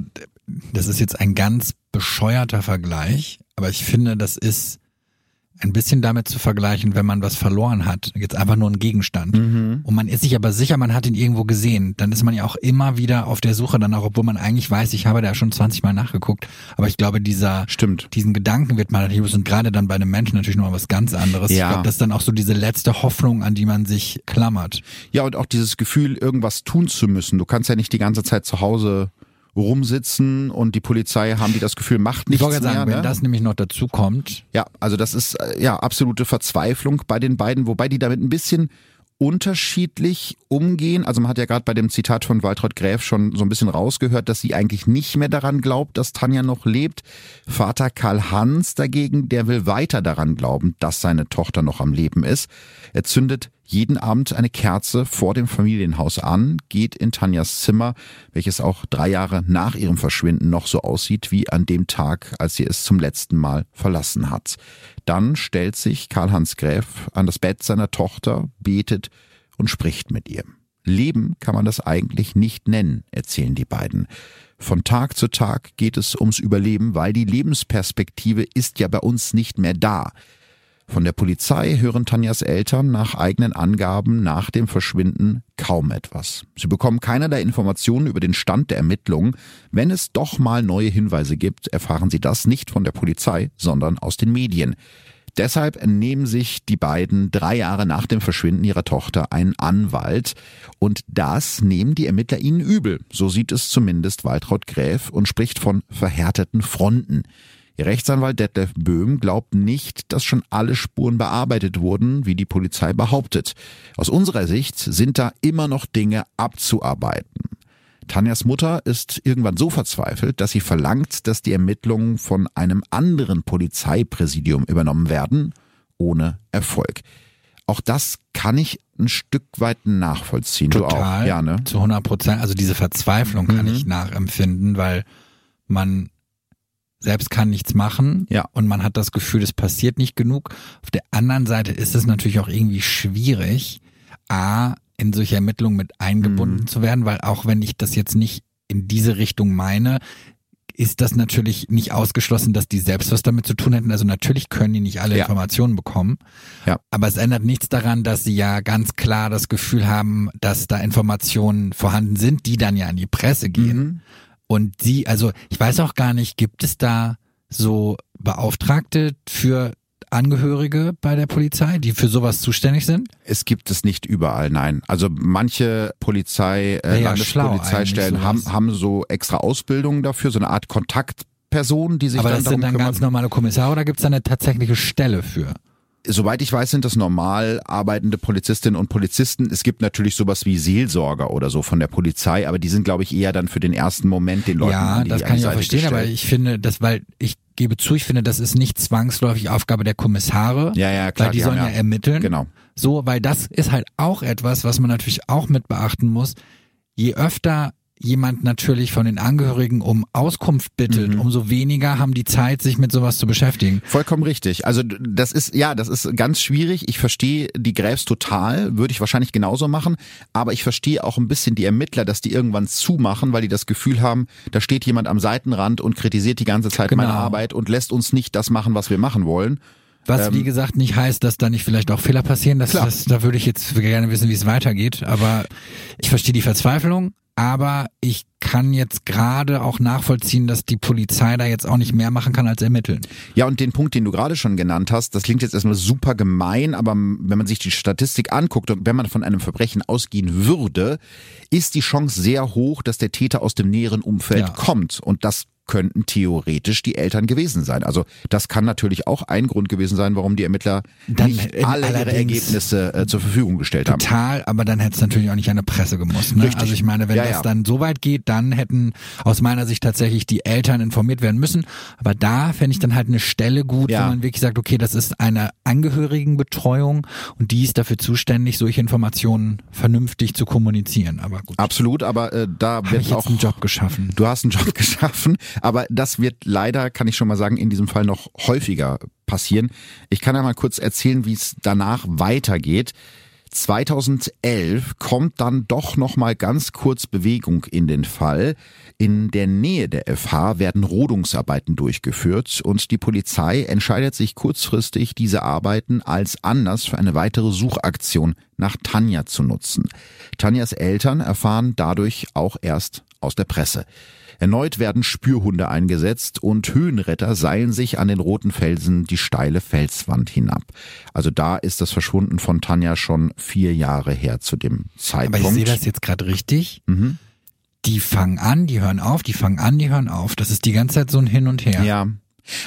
das ist jetzt ein ganz bescheuerter Vergleich, aber ich finde, das ist ein bisschen damit zu vergleichen, wenn man was verloren hat, jetzt einfach nur ein Gegenstand. Mhm. Und man ist sich aber sicher, man hat ihn irgendwo gesehen. Dann ist man ja auch immer wieder auf der Suche danach, obwohl man eigentlich weiß, ich habe da schon 20 Mal nachgeguckt. Aber ich glaube, dieser, Stimmt. diesen Gedanken wird man natürlich, und gerade dann bei einem Menschen natürlich noch was ganz anderes. Ja. Ich glaube, das ist dann auch so diese letzte Hoffnung, an die man sich klammert. Ja, und auch dieses Gefühl, irgendwas tun zu müssen. Du kannst ja nicht die ganze Zeit zu Hause rumsitzen und die Polizei haben die das Gefühl, macht nichts ich mehr. Sagen, ne? wenn das nämlich noch dazu kommt. Ja, also das ist äh, ja absolute Verzweiflung bei den beiden, wobei die damit ein bisschen unterschiedlich umgehen. Also man hat ja gerade bei dem Zitat von Waltraud Gräf schon so ein bisschen rausgehört, dass sie eigentlich nicht mehr daran glaubt, dass Tanja noch lebt. Vater Karl Hans dagegen, der will weiter daran glauben, dass seine Tochter noch am Leben ist. Er zündet jeden Abend eine Kerze vor dem Familienhaus an, geht in Tanjas Zimmer, welches auch drei Jahre nach ihrem Verschwinden noch so aussieht wie an dem Tag, als sie es zum letzten Mal verlassen hat. Dann stellt sich Karl-Hans Gräf an das Bett seiner Tochter, betet und spricht mit ihr. Leben kann man das eigentlich nicht nennen, erzählen die beiden. Von Tag zu Tag geht es ums Überleben, weil die Lebensperspektive ist ja bei uns nicht mehr da. Von der Polizei hören Tanjas Eltern nach eigenen Angaben nach dem Verschwinden kaum etwas. Sie bekommen keinerlei Informationen über den Stand der Ermittlungen. Wenn es doch mal neue Hinweise gibt, erfahren sie das nicht von der Polizei, sondern aus den Medien. Deshalb nehmen sich die beiden drei Jahre nach dem Verschwinden ihrer Tochter einen Anwalt. Und das nehmen die Ermittler ihnen übel. So sieht es zumindest Waltraud Gräf und spricht von verhärteten Fronten. Rechtsanwalt Detlef Böhm glaubt nicht, dass schon alle Spuren bearbeitet wurden, wie die Polizei behauptet. Aus unserer Sicht sind da immer noch Dinge abzuarbeiten. Tanjas Mutter ist irgendwann so verzweifelt, dass sie verlangt, dass die Ermittlungen von einem anderen Polizeipräsidium übernommen werden, ohne Erfolg. Auch das kann ich ein Stück weit nachvollziehen. Total, du auch, ja, ne? zu 100 Prozent. Also diese Verzweiflung kann mhm. ich nachempfinden, weil man selbst kann nichts machen ja. und man hat das Gefühl, es passiert nicht genug. Auf der anderen Seite ist es natürlich auch irgendwie schwierig, A, in solche Ermittlungen mit eingebunden mhm. zu werden, weil auch wenn ich das jetzt nicht in diese Richtung meine, ist das natürlich nicht ausgeschlossen, dass die selbst was damit zu tun hätten. Also natürlich können die nicht alle ja. Informationen bekommen. Ja. Aber es ändert nichts daran, dass sie ja ganz klar das Gefühl haben, dass da Informationen vorhanden sind, die dann ja an die Presse gehen. Mhm. Und sie, also ich weiß auch gar nicht, gibt es da so Beauftragte für Angehörige bei der Polizei, die für sowas zuständig sind? Es gibt es nicht überall, nein. Also manche Polizei, äh, ja Landespolizeistellen haben, haben so extra Ausbildungen dafür, so eine Art Kontaktperson, die sich Aber dann das sind dann kümmert. ganz normale Kommissare oder gibt es da eine tatsächliche Stelle für? Soweit ich weiß, sind das normal arbeitende Polizistinnen und Polizisten. Es gibt natürlich sowas wie Seelsorger oder so von der Polizei, aber die sind, glaube ich, eher dann für den ersten Moment den Leuten ja, die das an kann ich auch verstehen, aber gestellt. ich finde, das, weil ich gebe zu, ich finde, das ist nicht zwangsläufig Aufgabe der Kommissare, Ja, ja, klar, weil die, die sollen ja, ja- ermitteln. Genau. So, weil das ist halt auch etwas, was man natürlich auch mit beachten muss. Je öfter jemand natürlich von den Angehörigen um Auskunft bittet, Mhm. umso weniger haben die Zeit, sich mit sowas zu beschäftigen. Vollkommen richtig. Also das ist, ja, das ist ganz schwierig. Ich verstehe die Gräfs total, würde ich wahrscheinlich genauso machen, aber ich verstehe auch ein bisschen die Ermittler, dass die irgendwann zumachen, weil die das Gefühl haben, da steht jemand am Seitenrand und kritisiert die ganze Zeit meine Genau. Arbeit und lässt uns nicht das machen, was wir machen wollen. Was wie gesagt nicht heißt, dass da nicht vielleicht auch Fehler passieren. Das, Ähm, das, da würde ich jetzt gerne wissen, wie es weitergeht. Aber ich verstehe die Verzweiflung. Aber ich kann jetzt gerade auch nachvollziehen, dass die Polizei da jetzt auch nicht mehr machen kann als ermitteln. Ja, und den Punkt, den du gerade schon genannt hast, das klingt jetzt erstmal super gemein, aber wenn man sich die Statistik anguckt und wenn man von einem Verbrechen ausgehen würde, ist die Chance sehr hoch, dass der Täter aus dem näheren Umfeld Ja. kommt. Und das könnten theoretisch die Eltern gewesen sein. Also das kann natürlich auch ein Grund gewesen sein, warum die Ermittler Dann nicht alle ihre Ergebnisse äh, zur Verfügung gestellt haben. Total, aber dann hätte es natürlich auch nicht an der Presse gemusst. Ne? Richtig. Also ich meine, wenn Ja, das ja. dann so weit geht, dann hätten aus meiner Sicht tatsächlich die Eltern informiert werden müssen. Aber da fände ich dann halt eine Stelle gut, Ja. wo man wirklich sagt, okay, das ist eine Angehörigenbetreuung und die ist dafür zuständig, solche Informationen vernünftig zu kommunizieren. Aber gut, Absolut, aber äh, da habe wird ich jetzt auch einen Job geschaffen. Du hast einen Job geschaffen, aber das wird leider, kann ich schon mal sagen, in diesem Fall noch häufiger passieren. Ich kann ja mal kurz erzählen, wie es danach weitergeht. 2011 kommt dann doch noch mal ganz kurz Bewegung in den Fall. In der Nähe der FH werden Rodungsarbeiten durchgeführt und die Polizei entscheidet sich kurzfristig, diese Arbeiten als Anlass für eine weitere Suchaktion nach Tanja zu nutzen. Tanjas Eltern erfahren dadurch auch erst aus der Presse. Erneut werden Spürhunde eingesetzt und Höhenretter seilen sich an den roten Felsen die steile Felswand hinab. Also da ist das Verschwunden von Tanja schon vier Jahre her zu dem Aber Zeitpunkt. ich sehe das jetzt gerade richtig. Mhm. Die fangen an, die hören auf, die fangen an, die hören auf. Das ist die ganze Zeit so ein Hin und Her. Ja.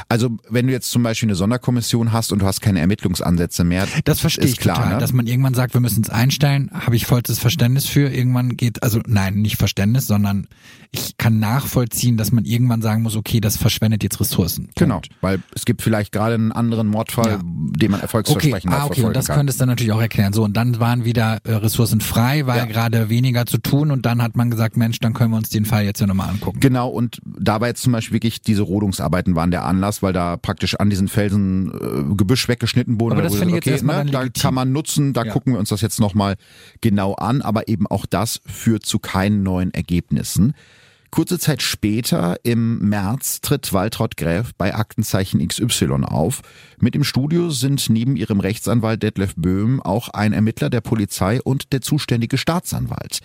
Also wenn du jetzt zum Beispiel eine Sonderkommission hast und du hast keine Ermittlungsansätze mehr, Das verstehe ist ich klar, total. ne? Dass man irgendwann sagt, wir müssen es einstellen, habe ich vollstes Verständnis für. Irgendwann geht, also nein, nicht Verständnis, sondern ich kann nachvollziehen, dass man irgendwann sagen muss, okay, das verschwendet jetzt Ressourcen. Punkt. Genau, weil es gibt vielleicht gerade einen anderen Mordfall, Ja. den man Okay, erfolgsversprechender ah, okay, und das kann. könnte es dann natürlich auch erklären. So, und dann waren wieder äh, Ressourcen frei, weil Ja. gerade weniger zu tun und dann hat man gesagt, Mensch, dann können wir uns den Fall jetzt ja nochmal angucken. Genau, und da war jetzt zum Beispiel wirklich diese Rodungsarbeiten waren der Anlass, weil da praktisch an diesen Felsen äh, Gebüsch weggeschnitten wurde. Aber Da das finde ich jetzt erstmal ne, Da kann man nutzen, da Ja. gucken wir uns das jetzt nochmal genau an, aber eben auch das führt zu keinen neuen Ergebnissen. Kurze Zeit später, im März, tritt Waltraud Gräf bei Aktenzeichen XY auf. Mit im Studio sind neben ihrem Rechtsanwalt Detlef Böhm auch ein Ermittler der Polizei und der zuständige Staatsanwalt.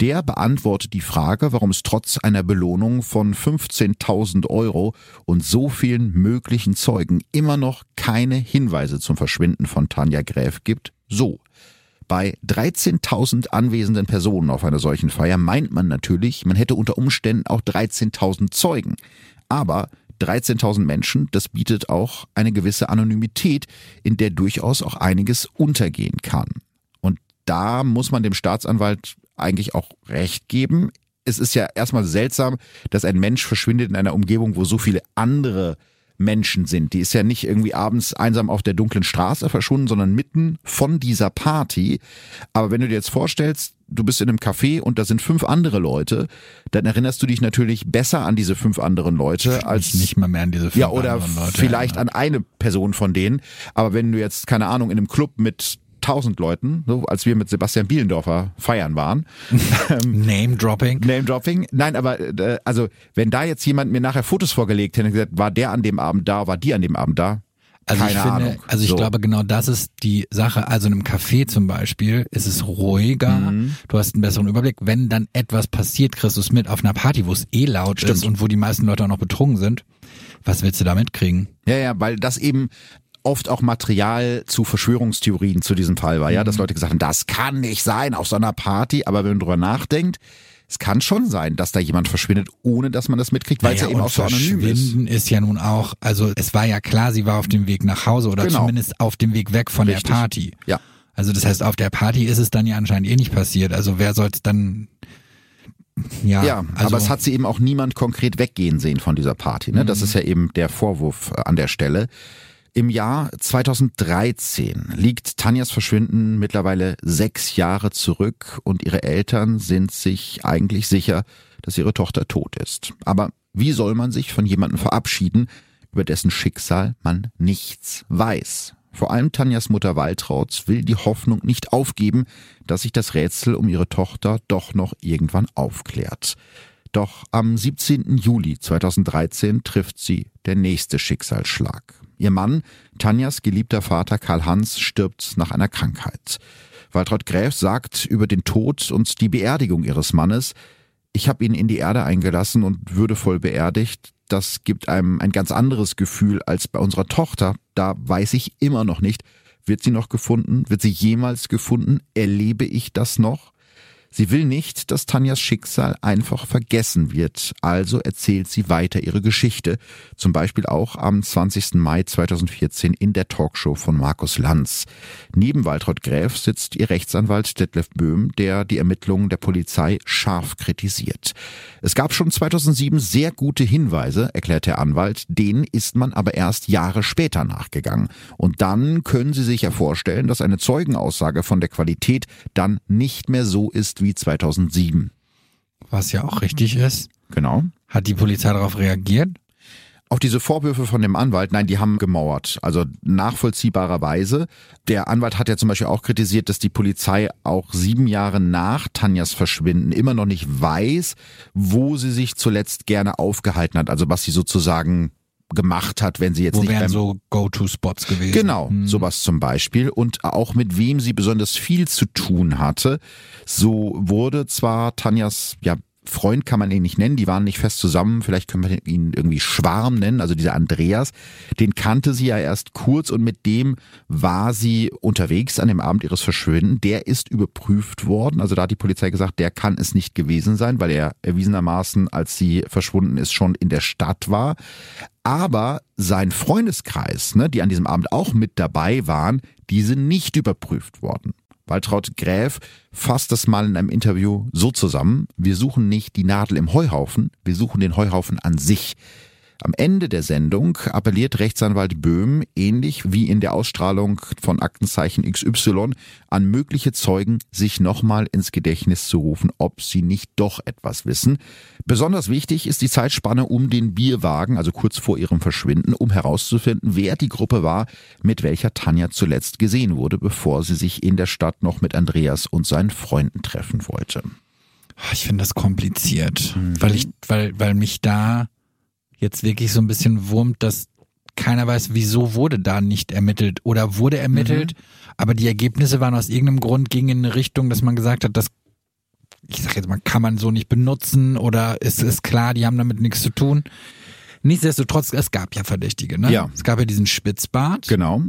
Der beantwortet die Frage, warum es trotz einer Belohnung von 15.000 Euro und so vielen möglichen Zeugen immer noch keine Hinweise zum Verschwinden von Tanja Gräf gibt. So. Bei 13.000 anwesenden Personen auf einer solchen Feier meint man natürlich, man hätte unter Umständen auch 13.000 Zeugen. Aber 13.000 Menschen, das bietet auch eine gewisse Anonymität, in der durchaus auch einiges untergehen kann. Und da muss man dem Staatsanwalt eigentlich auch recht geben. Es ist ja erstmal seltsam, dass ein Mensch verschwindet in einer Umgebung, wo so viele andere Menschen sind. Die ist ja nicht irgendwie abends einsam auf der dunklen Straße verschwunden, sondern mitten von dieser Party. Aber wenn du dir jetzt vorstellst, du bist in einem Café und da sind fünf andere Leute, dann erinnerst du dich natürlich besser an diese fünf anderen Leute als nicht mal mehr an diese fünf ja, oder Leute vielleicht erinnern. an eine Person von denen. Aber wenn du jetzt, keine Ahnung, in einem Club mit tausend Leuten, so als wir mit Sebastian Bielendorfer feiern waren, Name-Dropping. Name-Dropping. Nein, aber äh, also wenn da jetzt jemand mir nachher Fotos vorgelegt hätte und gesagt, war der an dem Abend da, war die an dem Abend da? Also Keine ich finde, Ahnung. also ich So. glaube genau das ist die Sache. Also in einem Café zum Beispiel ist es ruhiger, Mhm. du hast einen besseren Überblick. Wenn dann etwas passiert, kriegst du es mit auf einer Party, wo es eh laut Stimmt. ist und wo die meisten Leute auch noch betrunken sind. Was willst du da mitkriegen? Ja, ja, weil das eben oft auch Material zu Verschwörungstheorien zu diesem Fall war, ja, dass Leute gesagt haben, das kann nicht sein auf so einer Party, aber wenn man drüber nachdenkt, es kann schon sein, dass da jemand verschwindet, ohne dass man das mitkriegt, weil naja, es ja eben auch so anonym ist. Verschwinden ist ja nun auch, also es war ja klar, sie war auf dem Weg nach Hause oder genau. zumindest auf dem Weg weg von Richtig. der Party. Ja. Also das heißt, auf der Party ist es dann ja anscheinend eh nicht passiert. Also wer soll es dann ja, ja also aber es hat sie eben auch niemand konkret weggehen sehen von dieser Party. Ne? Das mhm. ist ja eben der Vorwurf äh, an der Stelle. Im Jahr 2013 liegt Tanjas Verschwinden mittlerweile sechs Jahre zurück und ihre Eltern sind sich eigentlich sicher, dass ihre Tochter tot ist. Aber wie soll man sich von jemandem verabschieden, über dessen Schicksal man nichts weiß? Vor allem Tanjas Mutter Waltraud will die Hoffnung nicht aufgeben, dass sich das Rätsel um ihre Tochter doch noch irgendwann aufklärt. Doch am 17. Juli 2013 trifft sie der nächste Schicksalsschlag. Ihr Mann, Tanjas geliebter Vater Karl-Hans, stirbt nach einer Krankheit. Waltraud Gräf sagt über den Tod und die Beerdigung ihres Mannes, ich habe ihn in die Erde eingelassen und würdevoll beerdigt. Das gibt einem ein ganz anderes Gefühl als bei unserer Tochter. Da weiß ich immer noch nicht, wird sie noch gefunden? Wird sie jemals gefunden? Erlebe ich das noch? Sie will nicht, dass Tanjas Schicksal einfach vergessen wird, also erzählt sie weiter ihre Geschichte, zum Beispiel auch am 20. Mai 2014 in der Talkshow von Markus Lanz. Neben Waltraud Gräf sitzt ihr Rechtsanwalt Detlef Böhm, der die Ermittlungen der Polizei scharf kritisiert. Es gab schon 2007 sehr gute Hinweise, erklärt der Anwalt, denen ist man aber erst Jahre später nachgegangen. Und dann können Sie sich ja vorstellen, dass eine Zeugenaussage von der Qualität dann nicht mehr so ist, wie 2007. Was ja auch richtig ist. Genau. Hat die Polizei darauf reagiert? Auf diese Vorwürfe von dem Anwalt, nein, die haben gemauert. Also nachvollziehbarerweise. Der Anwalt hat ja zum Beispiel auch kritisiert, dass die Polizei auch sieben Jahre nach Tanjas Verschwinden immer noch nicht weiß, wo sie sich zuletzt gerne aufgehalten hat. Also was sie sozusagen gemacht hat, wenn sie jetzt Wo nicht wären so Go-to-Spots gewesen. Genau, hm. sowas zum Beispiel und auch mit wem sie besonders viel zu tun hatte. So wurde zwar Tanjas ja Freund kann man ihn nicht nennen, die waren nicht fest zusammen, vielleicht können wir ihn irgendwie Schwarm nennen, also dieser Andreas, den kannte sie ja erst kurz und mit dem war sie unterwegs an dem Abend ihres Verschwinden. Der ist überprüft worden, also da hat die Polizei gesagt, der kann es nicht gewesen sein, weil er erwiesenermaßen, als sie verschwunden ist, schon in der Stadt war. Aber sein Freundeskreis, ne, die an diesem Abend auch mit dabei waren, die sind nicht überprüft worden. Waltraud Gräf fasst das mal in einem Interview so zusammen, wir suchen nicht die Nadel im Heuhaufen, wir suchen den Heuhaufen an sich. Am Ende der Sendung appelliert Rechtsanwalt Böhm, ähnlich wie in der Ausstrahlung von Aktenzeichen XY, an mögliche Zeugen, sich nochmal ins Gedächtnis zu rufen, ob sie nicht doch etwas wissen. Besonders wichtig ist die Zeitspanne um den Bierwagen, also kurz vor ihrem Verschwinden, um herauszufinden, wer die Gruppe war, mit welcher Tanja zuletzt gesehen wurde, bevor sie sich in der Stadt noch mit Andreas und seinen Freunden treffen wollte. Ich finde das kompliziert, mhm. weil ich, weil, weil mich da jetzt wirklich so ein bisschen wurmt, dass keiner weiß, wieso wurde da nicht ermittelt oder wurde ermittelt, mhm. aber die Ergebnisse waren aus irgendeinem Grund gingen in eine Richtung, dass man gesagt hat, das ich sag jetzt mal, kann man so nicht benutzen oder ist es klar, die haben damit nichts zu tun. Nichtsdestotrotz, es gab ja Verdächtige, ne? Ja. Es gab ja diesen Spitzbart. Genau.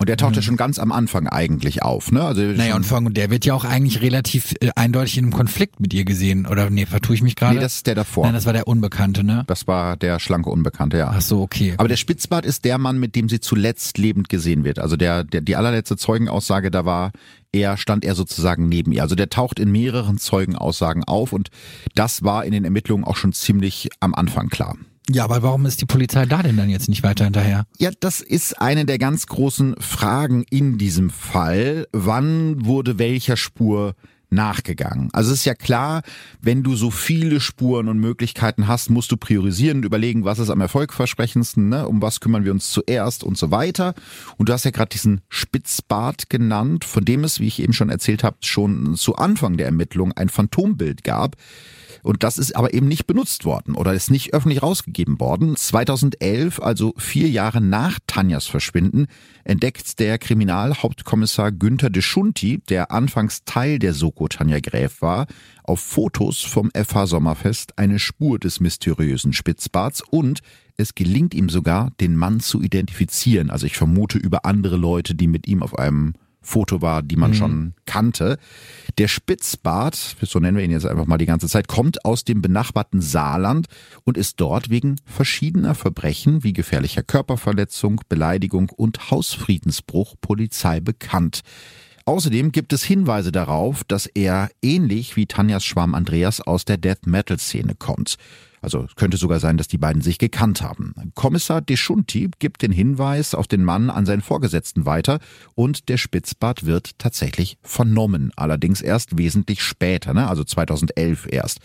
Und der taucht ja mhm. schon ganz am Anfang eigentlich auf, ne? Also naja, und von, der wird ja auch eigentlich relativ äh, eindeutig in einem Konflikt mit ihr gesehen. Oder nee, vertue ich mich gerade? Nee, das ist der davor. Nein, das war der Unbekannte, ne? Das war der schlanke Unbekannte, ja. Ach so, okay. Aber der Spitzbart ist der Mann, mit dem sie zuletzt lebend gesehen wird. Also der, der die allerletzte Zeugenaussage, da war er, stand er sozusagen neben ihr. Also der taucht in mehreren Zeugenaussagen auf und das war in den Ermittlungen auch schon ziemlich am Anfang klar. Ja, aber warum ist die Polizei da denn dann jetzt nicht weiter hinterher? Ja, das ist eine der ganz großen Fragen in diesem Fall. Wann wurde welcher Spur nachgegangen. Also es ist ja klar, wenn du so viele Spuren und Möglichkeiten hast, musst du priorisieren und überlegen, was ist am erfolgversprechendsten, ne? um was kümmern wir uns zuerst und so weiter. Und du hast ja gerade diesen Spitzbart genannt, von dem es, wie ich eben schon erzählt habe, schon zu Anfang der Ermittlung ein Phantombild gab. Und das ist aber eben nicht benutzt worden oder ist nicht öffentlich rausgegeben worden. 2011, also vier Jahre nach Tanjas Verschwinden, entdeckt der Kriminalhauptkommissar Günther de Schunti, der anfangs Teil der Soko Tanja Gräf war, auf Fotos vom FH Sommerfest eine Spur des mysteriösen Spitzbarts und es gelingt ihm sogar, den Mann zu identifizieren. Also ich vermute über andere Leute, die mit ihm auf einem Foto war, die man mhm. schon kannte. Der Spitzbart, so nennen wir ihn jetzt einfach mal die ganze Zeit, kommt aus dem benachbarten Saarland und ist dort wegen verschiedener Verbrechen wie gefährlicher Körperverletzung, Beleidigung und Hausfriedensbruch Polizei bekannt. Außerdem gibt es Hinweise darauf, dass er ähnlich wie Tanjas Schwarm Andreas aus der Death Metal Szene kommt. Also es könnte sogar sein, dass die beiden sich gekannt haben. Kommissar Deschunti gibt den Hinweis auf den Mann an seinen Vorgesetzten weiter und der Spitzbart wird tatsächlich vernommen. Allerdings erst wesentlich später, ne? also 2011 erst.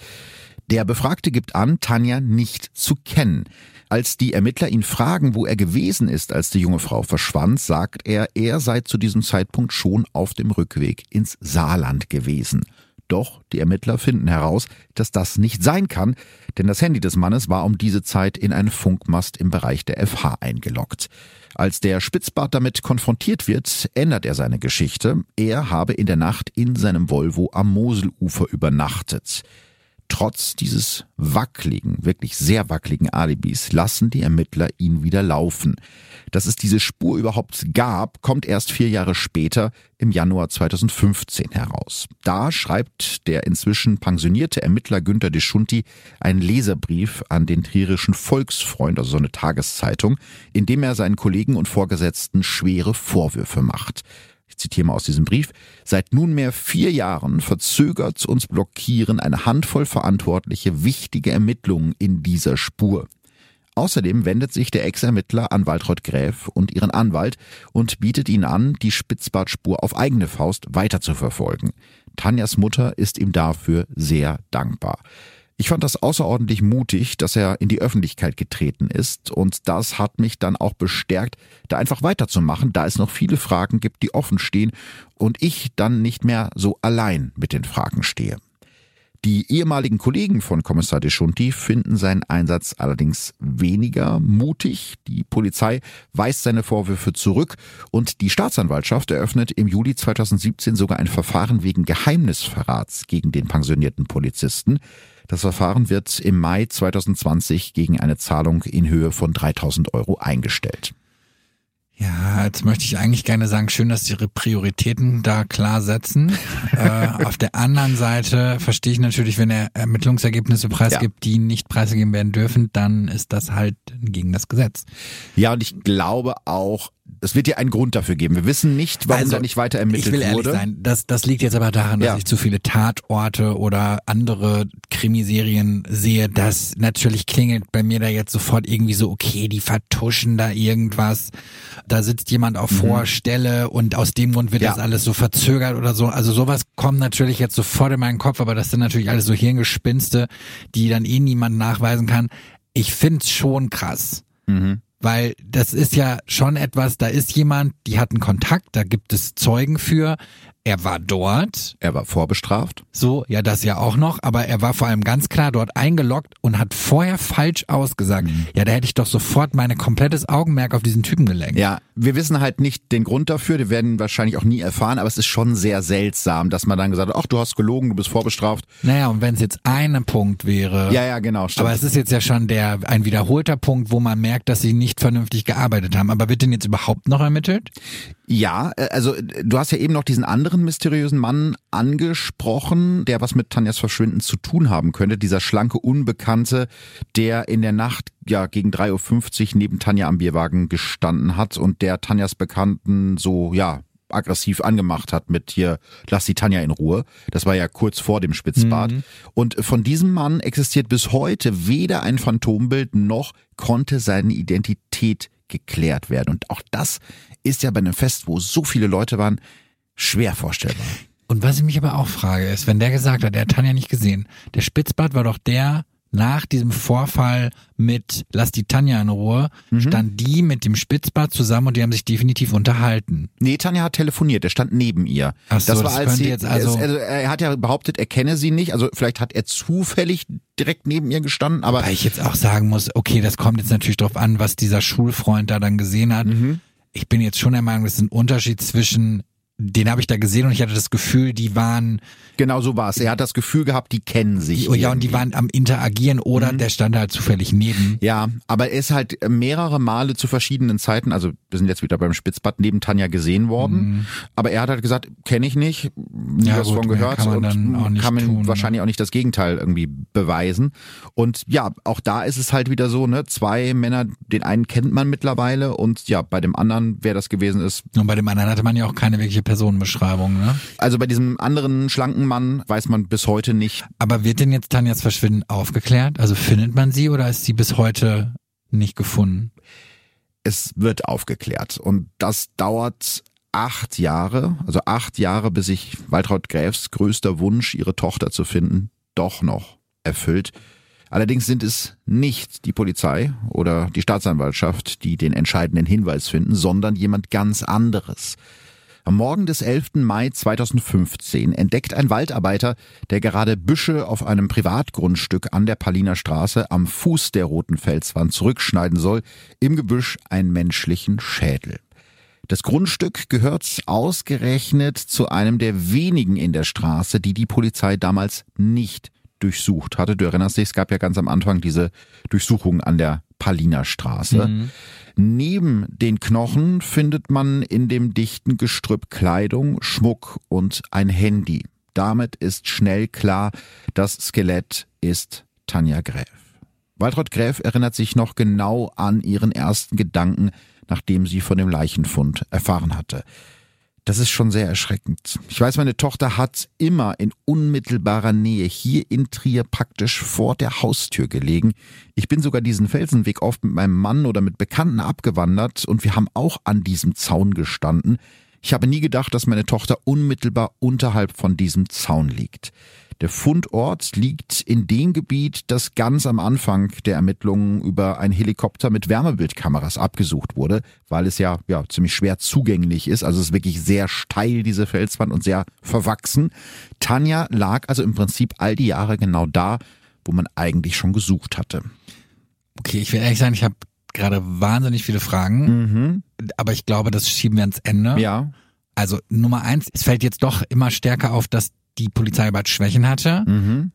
Der Befragte gibt an, Tanja nicht zu kennen. Als die Ermittler ihn fragen, wo er gewesen ist, als die junge Frau verschwand, sagt er, er sei zu diesem Zeitpunkt schon auf dem Rückweg ins Saarland gewesen. Doch die Ermittler finden heraus, dass das nicht sein kann, denn das Handy des Mannes war um diese Zeit in einen Funkmast im Bereich der FH eingeloggt. Als der Spitzbart damit konfrontiert wird, ändert er seine Geschichte. Er habe in der Nacht in seinem Volvo am Moselufer übernachtet. Trotz dieses wackeligen, wirklich sehr wackeligen Alibis lassen die Ermittler ihn wieder laufen. Dass es diese Spur überhaupt gab, kommt erst vier Jahre später, im Januar 2015 heraus. Da schreibt der inzwischen pensionierte Ermittler Günter de Schunti einen Leserbrief an den trierischen Volksfreund, also so eine Tageszeitung, in dem er seinen Kollegen und Vorgesetzten schwere Vorwürfe macht ich zitiere mal aus diesem Brief, seit nunmehr vier Jahren verzögert uns blockieren eine Handvoll Verantwortliche wichtige Ermittlungen in dieser Spur. Außerdem wendet sich der Ex-Ermittler an Waltraud Gräf und ihren Anwalt und bietet ihnen an, die Spitzbartspur auf eigene Faust weiterzuverfolgen. Tanjas Mutter ist ihm dafür sehr dankbar. Ich fand das außerordentlich mutig, dass er in die Öffentlichkeit getreten ist und das hat mich dann auch bestärkt, da einfach weiterzumachen, da es noch viele Fragen gibt, die offen stehen und ich dann nicht mehr so allein mit den Fragen stehe. Die ehemaligen Kollegen von Kommissar Deschunti finden seinen Einsatz allerdings weniger mutig. Die Polizei weist seine Vorwürfe zurück und die Staatsanwaltschaft eröffnet im Juli 2017 sogar ein Verfahren wegen Geheimnisverrats gegen den pensionierten Polizisten. Das Verfahren wird im Mai 2020 gegen eine Zahlung in Höhe von 3000 Euro eingestellt. Ja, jetzt möchte ich eigentlich gerne sagen, schön, dass Sie Ihre Prioritäten da klar setzen. äh, auf der anderen Seite verstehe ich natürlich, wenn er Ermittlungsergebnisse preisgibt, ja. die nicht preisgegeben werden dürfen, dann ist das halt gegen das Gesetz. Ja, und ich glaube auch, es wird ja einen Grund dafür geben. Wir wissen nicht, warum also, da nicht weiter ermittelt wurde. Ich will ehrlich sein, das, das liegt jetzt aber daran, dass ja. ich zu viele Tatorte oder andere Krimiserien sehe. Das natürlich klingelt bei mir da jetzt sofort irgendwie so, okay, die vertuschen da irgendwas. Da sitzt jemand auf mhm. Vorstelle und aus dem Grund wird ja. das alles so verzögert oder so. Also sowas kommt natürlich jetzt sofort in meinen Kopf, aber das sind natürlich alles so Hirngespinste, die dann eh niemand nachweisen kann. Ich find's schon krass. Mhm. Weil das ist ja schon etwas, da ist jemand, die hatten Kontakt, da gibt es Zeugen für. Er war dort. Er war vorbestraft. So, ja, das ja auch noch, aber er war vor allem ganz klar dort eingeloggt und hat vorher falsch ausgesagt. Mhm. Ja, da hätte ich doch sofort mein komplettes Augenmerk auf diesen Typen gelenkt. Ja, wir wissen halt nicht den Grund dafür, wir werden wahrscheinlich auch nie erfahren, aber es ist schon sehr seltsam, dass man dann gesagt hat, ach, du hast gelogen, du bist vorbestraft. Naja, und wenn es jetzt ein Punkt wäre. Ja, ja, genau. Stimmt. Aber es ist jetzt ja schon der, ein wiederholter Punkt, wo man merkt, dass sie nicht vernünftig gearbeitet haben. Aber wird denn jetzt überhaupt noch ermittelt? Ja, äh, also äh, du hast ja eben noch diesen anderen mysteriösen Mann angesprochen, der was mit Tanjas Verschwinden zu tun haben könnte. Dieser schlanke Unbekannte, der in der Nacht ja gegen 3.50 Uhr neben Tanja am Bierwagen gestanden hat und der Tanjas Bekannten so, ja, aggressiv angemacht hat mit hier, lass die Tanja in Ruhe. Das war ja kurz vor dem Spitzbad. Mhm. Und von diesem Mann existiert bis heute weder ein Phantombild noch konnte seine Identität geklärt werden. Und auch das ist ja bei einem Fest, wo so viele Leute waren, schwer vorstellbar. Und was ich mich aber auch frage, ist, wenn der gesagt hat, er hat Tanja nicht gesehen, der Spitzbart war doch der nach diesem Vorfall mit Lass die Tanja in Ruhe, Mhm. stand die mit dem Spitzbart zusammen und die haben sich definitiv unterhalten. Nee, Tanja hat telefoniert, er stand neben ihr. Ach so, das als könnte sie, jetzt also- es- er hat ja behauptet, er kenne sie nicht, also vielleicht hat er zufällig direkt neben ihr gestanden, aber Weil ich jetzt auch sagen muss, okay, das kommt jetzt natürlich drauf an, was dieser Schulfreund da dann gesehen hat. Mhm. Ich bin jetzt schon der Meinung, es ist ein Unterschied zwischen, den habe ich da gesehen und ich hatte das Gefühl, die waren, genau so war es. Er hat das Gefühl gehabt, die kennen sich. die, ja, und die waren am Interagieren oder Mhm. der stand halt zufällig neben. Ja, aber er ist halt mehrere Male zu verschiedenen Zeiten, also wir sind jetzt wieder beim Spitzbad, neben Tanja gesehen worden. Aber er hat halt gesagt, kenne ich nicht, nie Mhm. Ja, was gut, von gehört kann man und kann man tun, ne? wahrscheinlich auch nicht das Gegenteil irgendwie beweisen. Und ja, auch da ist es halt wieder so, ne, zwei Männer, den einen kennt man mittlerweile und ja, bei dem anderen, wer das gewesen ist, Und bei dem anderen hatte man ja auch keine wirkliche Personenbeschreibung, ne? also bei diesem anderen schlanken Mann weiß man bis heute nicht. Aber wird denn jetzt Tanjas Verschwinden aufgeklärt? Also findet man sie oder ist sie bis heute nicht gefunden? Es wird aufgeklärt und das dauert acht Jahre, also acht Jahre, bis sich Waltraud Gräfs größter Wunsch, ihre Tochter zu finden, doch noch erfüllt. Allerdings sind es nicht die Polizei oder die Staatsanwaltschaft, die den entscheidenden Hinweis finden, sondern jemand ganz anderes. Am Morgen des 11. Mai 2015 entdeckt ein Waldarbeiter, der gerade Büsche auf einem Privatgrundstück an der Paliner Straße am Fuß der roten Felswand zurückschneiden soll, im Gebüsch einen menschlichen Schädel. Das Grundstück gehört ausgerechnet zu einem der wenigen in der Straße, die die Polizei damals nicht durchsucht hatte. Du erinnerst dich, es gab ja ganz am Anfang diese Durchsuchung an der Paliner Straße. Neben den Knochen findet man in dem dichten Gestrüpp Kleidung, Schmuck und ein Handy. Damit ist schnell klar, das Skelett ist Tanja Gräf. Waltraud Gräf erinnert sich noch genau an ihren ersten Gedanken, nachdem sie von dem Leichenfund erfahren hatte. Das ist schon sehr erschreckend. Ich weiß, meine Tochter hat immer in unmittelbarer Nähe hier in Trier praktisch vor der Haustür gelegen. Ich bin sogar diesen Felsenweg oft mit meinem Mann oder mit Bekannten abgewandert und wir haben auch an diesem Zaun gestanden. Ich habe nie gedacht, dass meine Tochter unmittelbar unterhalb von diesem Zaun liegt. Der Fundort liegt in dem Gebiet, das ganz am Anfang der Ermittlungen über ein Helikopter mit Wärmebildkameras abgesucht wurde, weil es ja, ja ziemlich schwer zugänglich ist. Also es ist wirklich sehr steil, diese Felswand, und sehr verwachsen. Tanja lag also im Prinzip all die Jahre genau da, wo man eigentlich schon gesucht hatte. Okay, ich will ehrlich sein, ich habe gerade wahnsinnig viele Fragen, aber ich glaube, das schieben wir ans Ende. Ja. Also Nummer eins, es fällt jetzt doch immer stärker auf, dass die Polizei bald Schwächen hatte. Mhm.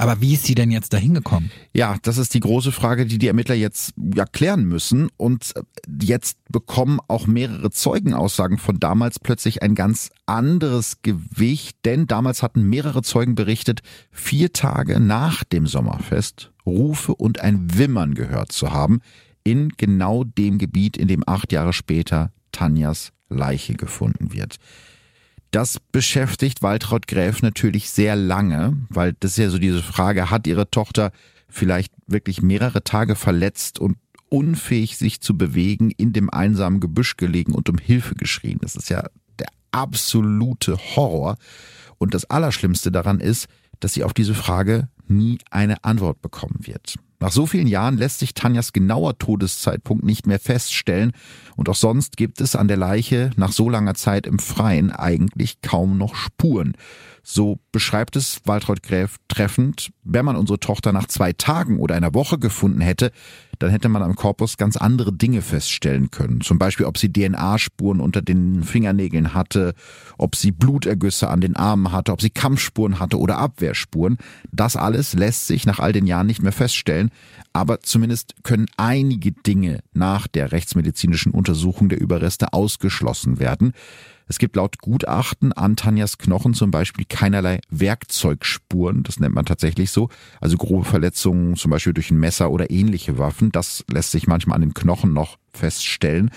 Aber wie ist sie denn jetzt dahin gekommen? Ja, das ist die große Frage, die die Ermittler jetzt ja klären müssen. Und äh, jetzt bekommen auch mehrere Zeugenaussagen von damals plötzlich ein ganz anderes Gewicht, denn damals hatten mehrere Zeugen berichtet, vier Tage nach dem Sommerfest Rufe und ein Wimmern gehört zu haben in genau dem Gebiet, in dem acht Jahre später Tanjas Leiche gefunden wird. Das beschäftigt Waltraud Gräf natürlich sehr lange, weil das ist ja so diese Frage, hat ihre Tochter vielleicht wirklich mehrere Tage verletzt und unfähig sich zu bewegen, in dem einsamen Gebüsch gelegen und um Hilfe geschrien. Das ist ja der absolute Horror. Und das Allerschlimmste daran ist, dass sie auf diese Frage nie eine Antwort bekommen wird. Nach so vielen Jahren lässt sich Tanjas genauer Todeszeitpunkt nicht mehr feststellen und auch sonst gibt es an der Leiche nach so langer Zeit im Freien eigentlich kaum noch Spuren. So beschreibt es Waltraud Gräf treffend, wenn man unsere Tochter nach zwei Tagen oder einer Woche gefunden hätte, dann hätte man am Korpus ganz andere Dinge feststellen können. Zum Beispiel, ob sie DNA-Spuren unter den Fingernägeln hatte, ob sie Blutergüsse an den Armen hatte, ob sie Kampfspuren hatte oder Abwehrspuren. Das alles lässt sich nach all den Jahren nicht mehr feststellen. Aber zumindest können einige Dinge nach der rechtsmedizinischen Untersuchung der Überreste ausgeschlossen werden. Es gibt laut Gutachten an Tanjas Knochen zum Beispiel keinerlei Werkzeugspuren, das nennt man tatsächlich so, also grobe Verletzungen zum Beispiel durch ein Messer oder ähnliche Waffen, das lässt sich manchmal an den Knochen noch feststellen.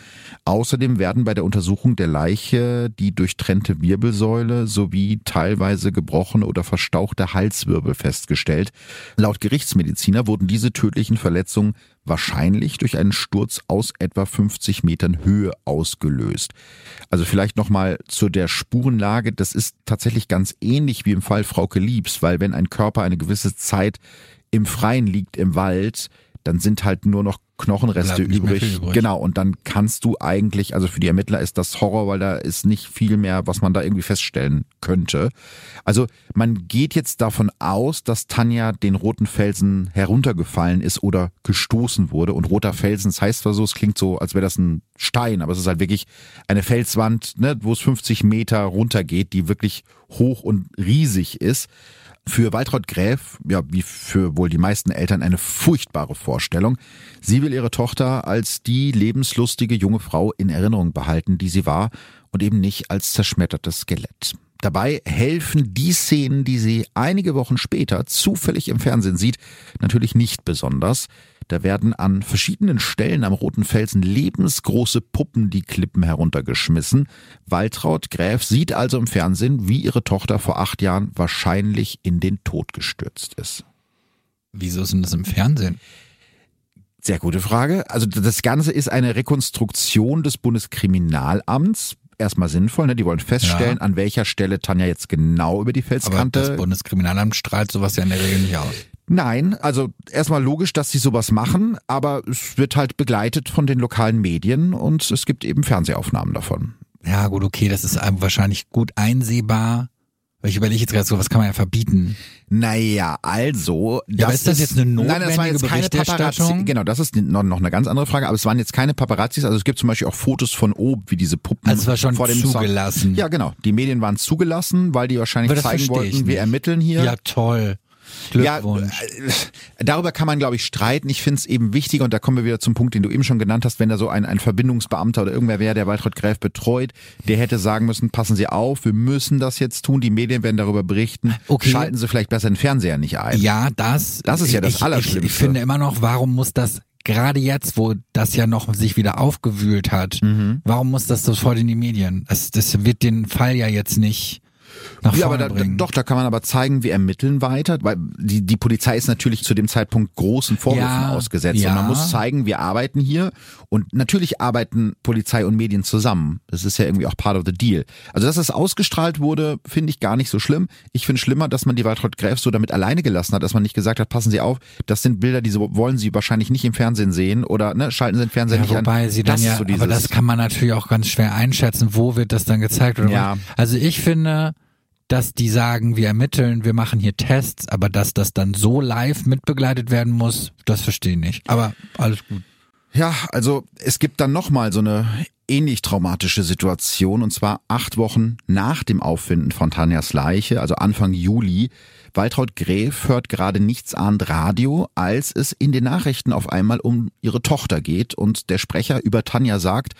Außerdem werden bei der Untersuchung der Leiche die durchtrennte Wirbelsäule sowie teilweise gebrochene oder verstauchte Halswirbel festgestellt. Laut Gerichtsmediziner wurden diese tödlichen Verletzungen wahrscheinlich durch einen Sturz aus etwa 50 Metern Höhe ausgelöst. Also vielleicht nochmal zu der Spurenlage. Das ist tatsächlich ganz ähnlich wie im Fall Frauke Liebs, weil wenn ein Körper eine gewisse Zeit im Freien liegt im Wald, dann sind halt nur noch Knochenreste übrig. übrig. Genau, und dann kannst du eigentlich, also für die Ermittler ist das Horror, weil da ist nicht viel mehr, was man da irgendwie feststellen könnte. Also man geht jetzt davon aus, dass Tanja den roten Felsen heruntergefallen ist oder gestoßen wurde. Und roter Felsen, das heißt zwar so, es klingt so, als wäre das ein Stein, aber es ist halt wirklich eine Felswand, ne, wo es 50 Meter runtergeht, die wirklich hoch und riesig ist für Waltraud Gräf, ja, wie für wohl die meisten Eltern, eine furchtbare Vorstellung. Sie will ihre Tochter als die lebenslustige junge Frau in Erinnerung behalten, die sie war, und eben nicht als zerschmettertes Skelett. Dabei helfen die Szenen, die sie einige Wochen später zufällig im Fernsehen sieht, natürlich nicht besonders. Da werden an verschiedenen Stellen am Roten Felsen lebensgroße Puppen die Klippen heruntergeschmissen. Waltraud Gräf sieht also im Fernsehen, wie ihre Tochter vor acht Jahren wahrscheinlich in den Tod gestürzt ist. Wieso ist denn das im Fernsehen? Sehr gute Frage. Also das Ganze ist eine Rekonstruktion des Bundeskriminalamts erstmal sinnvoll. Ne? Die wollen feststellen, ja. an welcher Stelle Tanja jetzt genau über die Felskante. Aber das Bundeskriminalamt strahlt sowas ja in der Regel nicht aus. Nein, also erstmal logisch, dass sie sowas machen, aber es wird halt begleitet von den lokalen Medien und es gibt eben Fernsehaufnahmen davon. Ja, gut, okay, das ist wahrscheinlich gut einsehbar. Ich überlege jetzt gerade so, was kann man ja verbieten? Naja, also. Ja, das ist das jetzt eine notwendige nein, das war jetzt keine Paparazzi. Genau, das ist noch, noch eine ganz andere Frage. Aber es waren jetzt keine Paparazzis. Also es gibt zum Beispiel auch Fotos von oben, wie diese Puppen also es war schon vor dem zugelassen. Song. Ja, genau. Die Medien waren zugelassen, weil die wahrscheinlich zeigen wollten, wir ermitteln hier. Ja, toll. Glückwunsch. Ja, äh, darüber kann man, glaube ich, streiten. Ich finde es eben wichtig, und da kommen wir wieder zum Punkt, den du eben schon genannt hast, wenn da so ein, ein Verbindungsbeamter oder irgendwer wäre, der Waltraud Gräf betreut, der hätte sagen müssen, passen Sie auf, wir müssen das jetzt tun, die Medien werden darüber berichten, okay. schalten Sie vielleicht besser den Fernseher nicht ein. Ja, das. Das ist ja das ich, Allerschlimmste. Ich, ich finde immer noch, warum muss das gerade jetzt, wo das ja noch sich wieder aufgewühlt hat, mhm. warum muss das sofort in die Medien? Das, das wird den Fall ja jetzt nicht nach ja, aber da, bringen. Doch, da kann man aber zeigen, wir ermitteln weiter, weil die, die Polizei ist natürlich zu dem Zeitpunkt großen Vorwürfen ja, ausgesetzt ja. und man muss zeigen, wir arbeiten hier und natürlich arbeiten Polizei und Medien zusammen. Das ist ja irgendwie auch part of the deal. Also, dass es ausgestrahlt wurde, finde ich gar nicht so schlimm. Ich finde schlimmer, dass man die Waltraud Gräf so damit alleine gelassen hat, dass man nicht gesagt hat, passen Sie auf, das sind Bilder, die so, wollen Sie wahrscheinlich nicht im Fernsehen sehen oder ne, schalten Sie den Fernseher ja, nicht wobei an. Sie dann das ja, so aber das kann man natürlich auch ganz schwer einschätzen, wo wird das dann gezeigt oder ja. Was. Also ich finde, dass die sagen, wir ermitteln, wir machen hier Tests, aber dass das dann so live mitbegleitet werden muss, das verstehe ich nicht. Aber alles gut. Ja, also es gibt dann nochmal so eine ähnlich traumatische Situation und zwar acht Wochen nach dem Auffinden von Tanjas Leiche, also Anfang Juli. Waltraud Gräf hört gerade nichtsahnd Radio, als es in den Nachrichten auf einmal um ihre Tochter geht und der Sprecher über Tanja sagt,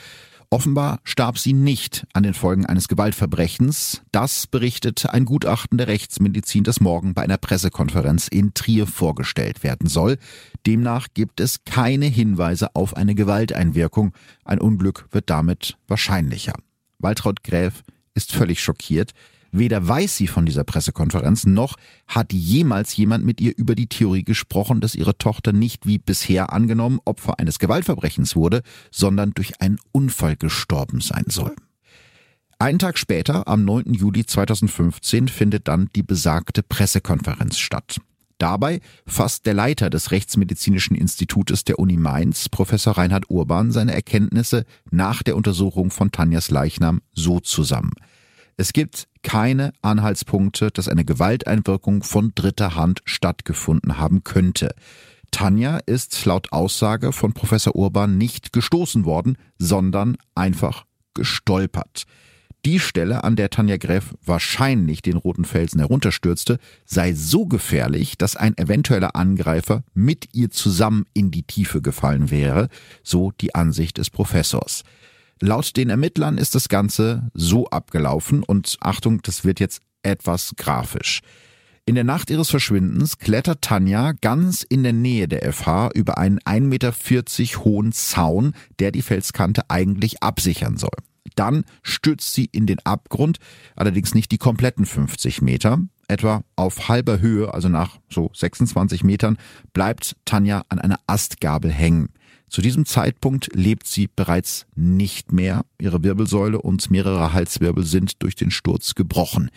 Offenbar starb sie nicht an den Folgen eines Gewaltverbrechens. Das berichtet ein Gutachten der Rechtsmedizin, das morgen bei einer Pressekonferenz in Trier vorgestellt werden soll. Demnach gibt es keine Hinweise auf eine Gewalteinwirkung. Ein Unglück wird damit wahrscheinlicher. Waltraud Gräf ist völlig schockiert. Weder weiß sie von dieser Pressekonferenz, noch hat jemals jemand mit ihr über die Theorie gesprochen, dass ihre Tochter nicht wie bisher angenommen Opfer eines Gewaltverbrechens wurde, sondern durch einen Unfall gestorben sein soll. Einen Tag später, am 9. Juli 2015, findet dann die besagte Pressekonferenz statt. Dabei fasst der Leiter des Rechtsmedizinischen Institutes der Uni Mainz, Professor Reinhard Urban, seine Erkenntnisse nach der Untersuchung von Tanjas Leichnam so zusammen. Es gibt keine Anhaltspunkte, dass eine Gewalteinwirkung von dritter Hand stattgefunden haben könnte. Tanja ist laut Aussage von Professor Urban nicht gestoßen worden, sondern einfach gestolpert. Die Stelle, an der Tanja Gräf wahrscheinlich den roten Felsen herunterstürzte, sei so gefährlich, dass ein eventueller Angreifer mit ihr zusammen in die Tiefe gefallen wäre, so die Ansicht des Professors. Laut den Ermittlern ist das Ganze so abgelaufen und Achtung, das wird jetzt etwas grafisch. In der Nacht ihres Verschwindens klettert Tanja ganz in der Nähe der FH über einen 1,40 Meter hohen Zaun, der die Felskante eigentlich absichern soll. Dann stürzt sie in den Abgrund, allerdings nicht die kompletten 50 Meter. Etwa auf halber Höhe, also nach so 26 Metern, bleibt Tanja an einer Astgabel hängen. Zu diesem Zeitpunkt lebt sie bereits nicht mehr. Ihre Wirbelsäule und mehrere Halswirbel sind durch den Sturz gebrochen.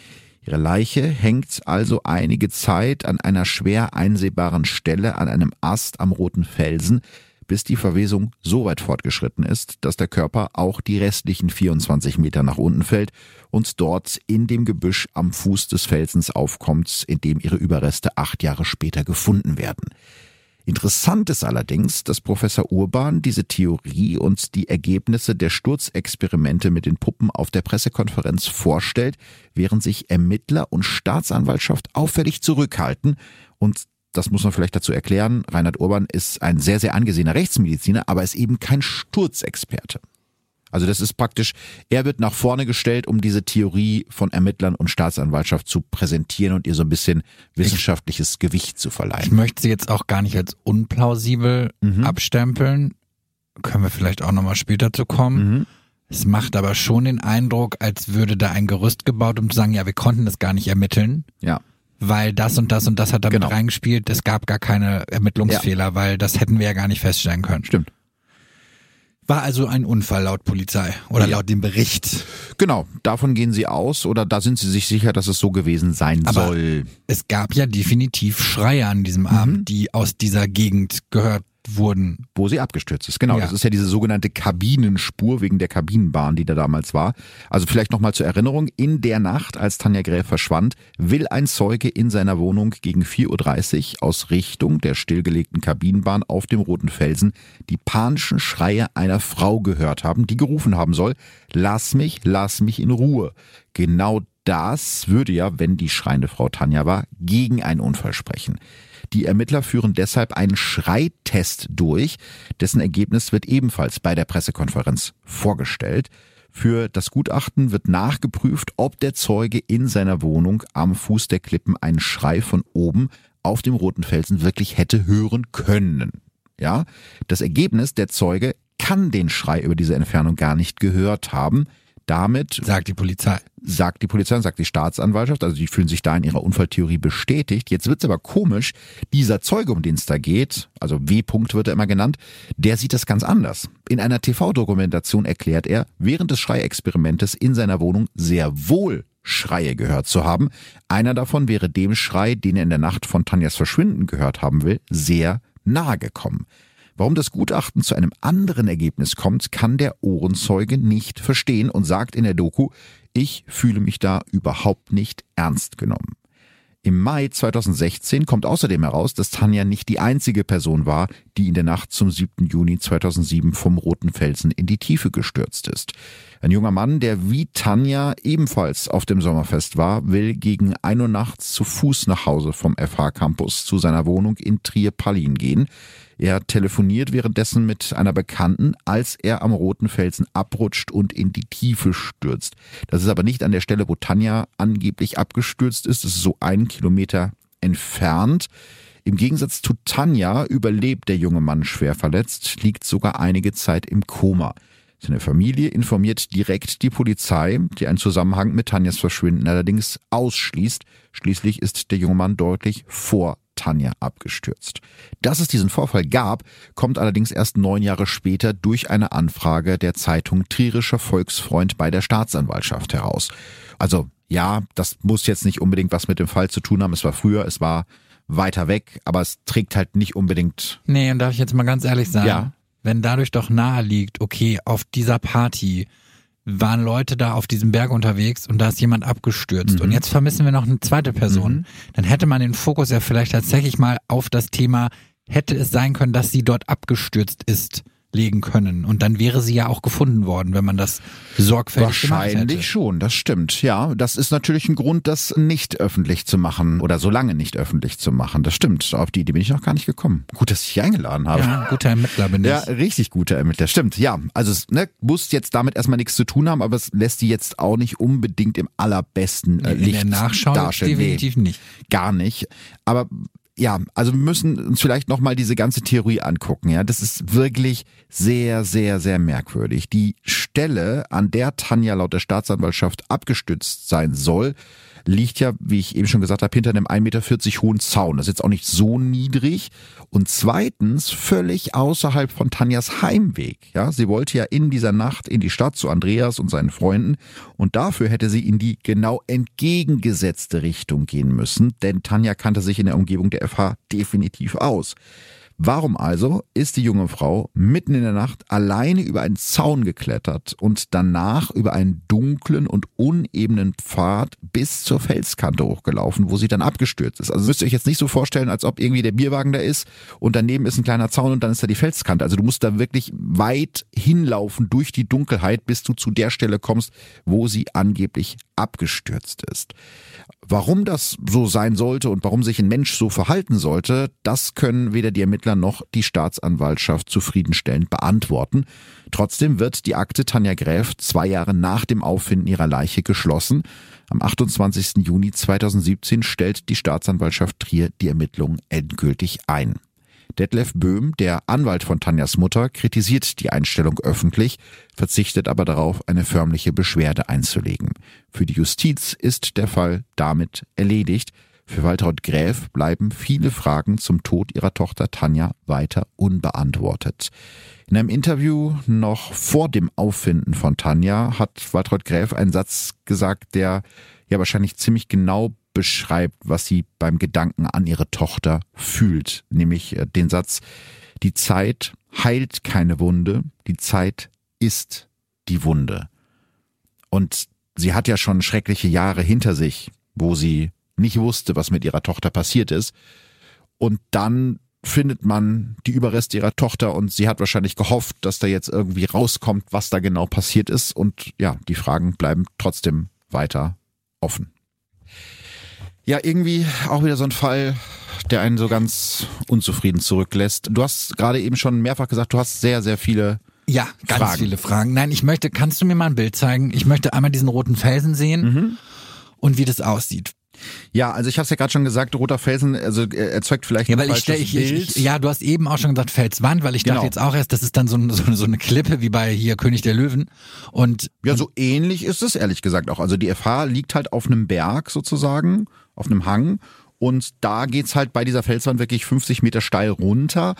Ihre Leiche hängt also einige Zeit an einer schwer einsehbaren Stelle an einem Ast am Roten Felsen, bis die Verwesung so weit fortgeschritten ist, dass der Körper auch die restlichen 24 Meter nach unten fällt und dort in dem Gebüsch am Fuß des Felsens aufkommt, in dem ihre Überreste acht Jahre später gefunden werden. Interessant ist allerdings, dass Professor Urban diese Theorie und die Ergebnisse der Sturzexperimente mit den Puppen auf der Pressekonferenz vorstellt, während sich Ermittler und Staatsanwaltschaft auffällig zurückhalten und das muss man vielleicht dazu erklären, Reinhard Urban ist ein sehr, sehr angesehener Rechtsmediziner, aber ist eben kein Sturzexperte. Also das ist praktisch, er wird nach vorne gestellt, um diese Theorie von Ermittlern und Staatsanwaltschaft zu präsentieren und ihr so ein bisschen wissenschaftliches ich, Gewicht zu verleihen. Ich möchte sie jetzt auch gar nicht als unplausibel mhm. abstempeln. Können wir vielleicht auch nochmal später zu kommen. Mhm. Es macht aber schon den Eindruck, als würde da ein Gerüst gebaut, um zu sagen, ja, wir konnten das gar nicht ermitteln. Ja weil das und das und das hat damit genau. reingespielt. Es gab gar keine Ermittlungsfehler, ja. weil das hätten wir ja gar nicht feststellen können. Stimmt. War also ein Unfall laut Polizei oder ja. laut dem Bericht. Genau, davon gehen sie aus oder da sind sie sich sicher, dass es so gewesen sein Aber soll. Es gab ja definitiv Schreie an diesem Abend, mhm. die aus dieser Gegend gehört wurden. Wo sie abgestürzt ist, genau. Ja. Das ist ja diese sogenannte Kabinenspur wegen der Kabinenbahn, die da damals war. Also vielleicht nochmal zur Erinnerung, in der Nacht, als Tanja Gräf verschwand, will ein Zeuge in seiner Wohnung gegen 4.30 Uhr aus Richtung der stillgelegten Kabinenbahn auf dem Roten Felsen die panischen Schreie einer Frau gehört haben, die gerufen haben soll, lass mich, lass mich in Ruhe. Genau das würde ja, wenn die schreiende Frau Tanja war, gegen einen Unfall sprechen. Die Ermittler führen deshalb einen Schreitest durch, dessen Ergebnis wird ebenfalls bei der Pressekonferenz vorgestellt. Für das Gutachten wird nachgeprüft, ob der Zeuge in seiner Wohnung am Fuß der Klippen einen Schrei von oben auf dem roten Felsen wirklich hätte hören können. Ja, das Ergebnis, der Zeuge kann den Schrei über diese Entfernung gar nicht gehört haben. Damit sagt die Polizei. Sagt die Polizei und sagt die Staatsanwaltschaft, also die fühlen sich da in ihrer Unfalltheorie bestätigt. Jetzt wird's aber komisch, dieser Zeuge, um den es da geht, also W-Punkt wird er immer genannt, der sieht das ganz anders. In einer TV-Dokumentation erklärt er, während des Schreiexperimentes in seiner Wohnung sehr wohl Schreie gehört zu haben. Einer davon wäre dem Schrei, den er in der Nacht von Tanjas Verschwinden gehört haben will, sehr nahe gekommen. Warum das Gutachten zu einem anderen Ergebnis kommt, kann der Ohrenzeuge nicht verstehen und sagt in der Doku, ich fühle mich da überhaupt nicht ernst genommen. Im Mai 2016 kommt außerdem heraus, dass Tanja nicht die einzige Person war, die in der Nacht zum 7. Juni 2007 vom Roten Felsen in die Tiefe gestürzt ist. Ein junger Mann, der wie Tanja ebenfalls auf dem Sommerfest war, will gegen 1 Uhr nachts zu Fuß nach Hause vom FH Campus zu seiner Wohnung in Trier-Pallin gehen. Er telefoniert währenddessen mit einer Bekannten, als er am Roten Felsen abrutscht und in die Tiefe stürzt. Das ist aber nicht an der Stelle, wo Tanja angeblich abgestürzt ist. Es ist so einen Kilometer entfernt. Im Gegensatz zu Tanja überlebt der junge Mann schwer verletzt, liegt sogar einige Zeit im Koma. Seine Familie informiert direkt die Polizei, die einen Zusammenhang mit Tanjas Verschwinden allerdings ausschließt. Schließlich ist der junge Mann deutlich vor Tanja abgestürzt. Dass es diesen Vorfall gab, kommt allerdings erst neun Jahre später durch eine Anfrage der Zeitung Trierischer Volksfreund bei der Staatsanwaltschaft heraus. Also ja, das muss jetzt nicht unbedingt was mit dem Fall zu tun haben. Es war früher, es war weiter weg, aber es trägt halt nicht unbedingt. Nee, und darf ich jetzt mal ganz ehrlich sagen, ja. Wenn dadurch doch nahe liegt, okay, auf dieser Party waren Leute da auf diesem Berg unterwegs und da ist jemand abgestürzt. Mhm. Und jetzt vermissen wir noch eine zweite Person. Mhm. Dann hätte man den Fokus ja vielleicht tatsächlich mal auf das Thema, hätte es sein können, dass sie dort abgestürzt ist legen können. Und dann wäre sie ja auch gefunden worden, wenn man das sorgfältig Wahrscheinlich schon, das stimmt. Ja, das ist natürlich ein Grund, das nicht öffentlich zu machen oder so lange nicht öffentlich zu machen. Das stimmt. Auf die Idee bin ich noch gar nicht gekommen. Gut, dass ich dich eingeladen habe. Ja, guter Ermittler bin ich. Ja, richtig guter Ermittler. Stimmt. Ja, also es ne, muss jetzt damit erstmal nichts zu tun haben, aber es lässt die jetzt auch nicht unbedingt im allerbesten äh, Licht In der Nachschau darstellen. Definitiv nee, nicht. Gar nicht. Aber ja, also wir müssen uns vielleicht nochmal diese ganze Theorie angucken. Ja, das ist wirklich sehr, sehr, sehr merkwürdig. Die Stelle, an der Tanja laut der Staatsanwaltschaft abgestützt sein soll, liegt ja, wie ich eben schon gesagt habe, hinter einem 1,40 Meter hohen Zaun. Das ist jetzt auch nicht so niedrig. Und zweitens völlig außerhalb von Tanjas Heimweg. Ja, sie wollte ja in dieser Nacht in die Stadt zu Andreas und seinen Freunden. Und dafür hätte sie in die genau entgegengesetzte Richtung gehen müssen. Denn Tanja kannte sich in der Umgebung der FH definitiv aus. Warum also ist die junge Frau mitten in der Nacht alleine über einen Zaun geklettert und danach über einen dunklen und unebenen Pfad bis zur Felskante hochgelaufen, wo sie dann abgestürzt ist? Also müsst ihr euch jetzt nicht so vorstellen, als ob irgendwie der Bierwagen da ist und daneben ist ein kleiner Zaun und dann ist da die Felskante. Also du musst da wirklich weit hinlaufen durch die Dunkelheit, bis du zu der Stelle kommst, wo sie angeblich abgestürzt ist. Warum das so sein sollte und warum sich ein Mensch so verhalten sollte, das können weder die Ermittler noch die Staatsanwaltschaft zufriedenstellend beantworten. Trotzdem wird die Akte Tanja Gräf zwei Jahre nach dem Auffinden ihrer Leiche geschlossen. Am 28. Juni 2017 stellt die Staatsanwaltschaft Trier die Ermittlungen endgültig ein. Detlef Böhm, der Anwalt von Tanjas Mutter, kritisiert die Einstellung öffentlich, verzichtet aber darauf, eine förmliche Beschwerde einzulegen. Für die Justiz ist der Fall damit erledigt. Für Waltraud Gräf bleiben viele Fragen zum Tod ihrer Tochter Tanja weiter unbeantwortet. In einem Interview noch vor dem Auffinden von Tanja hat Waltraud Gräf einen Satz gesagt, der ja wahrscheinlich ziemlich genau beschreibt, was sie beim Gedanken an ihre Tochter fühlt, nämlich äh, den Satz, die Zeit heilt keine Wunde, die Zeit ist die Wunde. Und sie hat ja schon schreckliche Jahre hinter sich, wo sie nicht wusste, was mit ihrer Tochter passiert ist. Und dann findet man die Überreste ihrer Tochter und sie hat wahrscheinlich gehofft, dass da jetzt irgendwie rauskommt, was da genau passiert ist. Und ja, die Fragen bleiben trotzdem weiter offen. Ja, irgendwie auch wieder so ein Fall, der einen so ganz unzufrieden zurücklässt. Du hast gerade eben schon mehrfach gesagt, du hast sehr, sehr viele ja, ganz Fragen. viele Fragen. Nein, ich möchte, kannst du mir mal ein Bild zeigen? Ich möchte einmal diesen roten Felsen sehen mhm. und wie das aussieht. Ja, also ich habe es ja gerade schon gesagt, roter Felsen, also erzeugt vielleicht ja, weil ich, ich, ich, ja, du hast eben auch schon gesagt Felswand, weil ich genau. dachte jetzt auch erst, das ist dann so, so, so eine Klippe wie bei hier König der Löwen und ja, so ähnlich ist es ehrlich gesagt auch. Also die FH liegt halt auf einem Berg sozusagen auf einem Hang und da geht's halt bei dieser Felswand wirklich 50 Meter steil runter.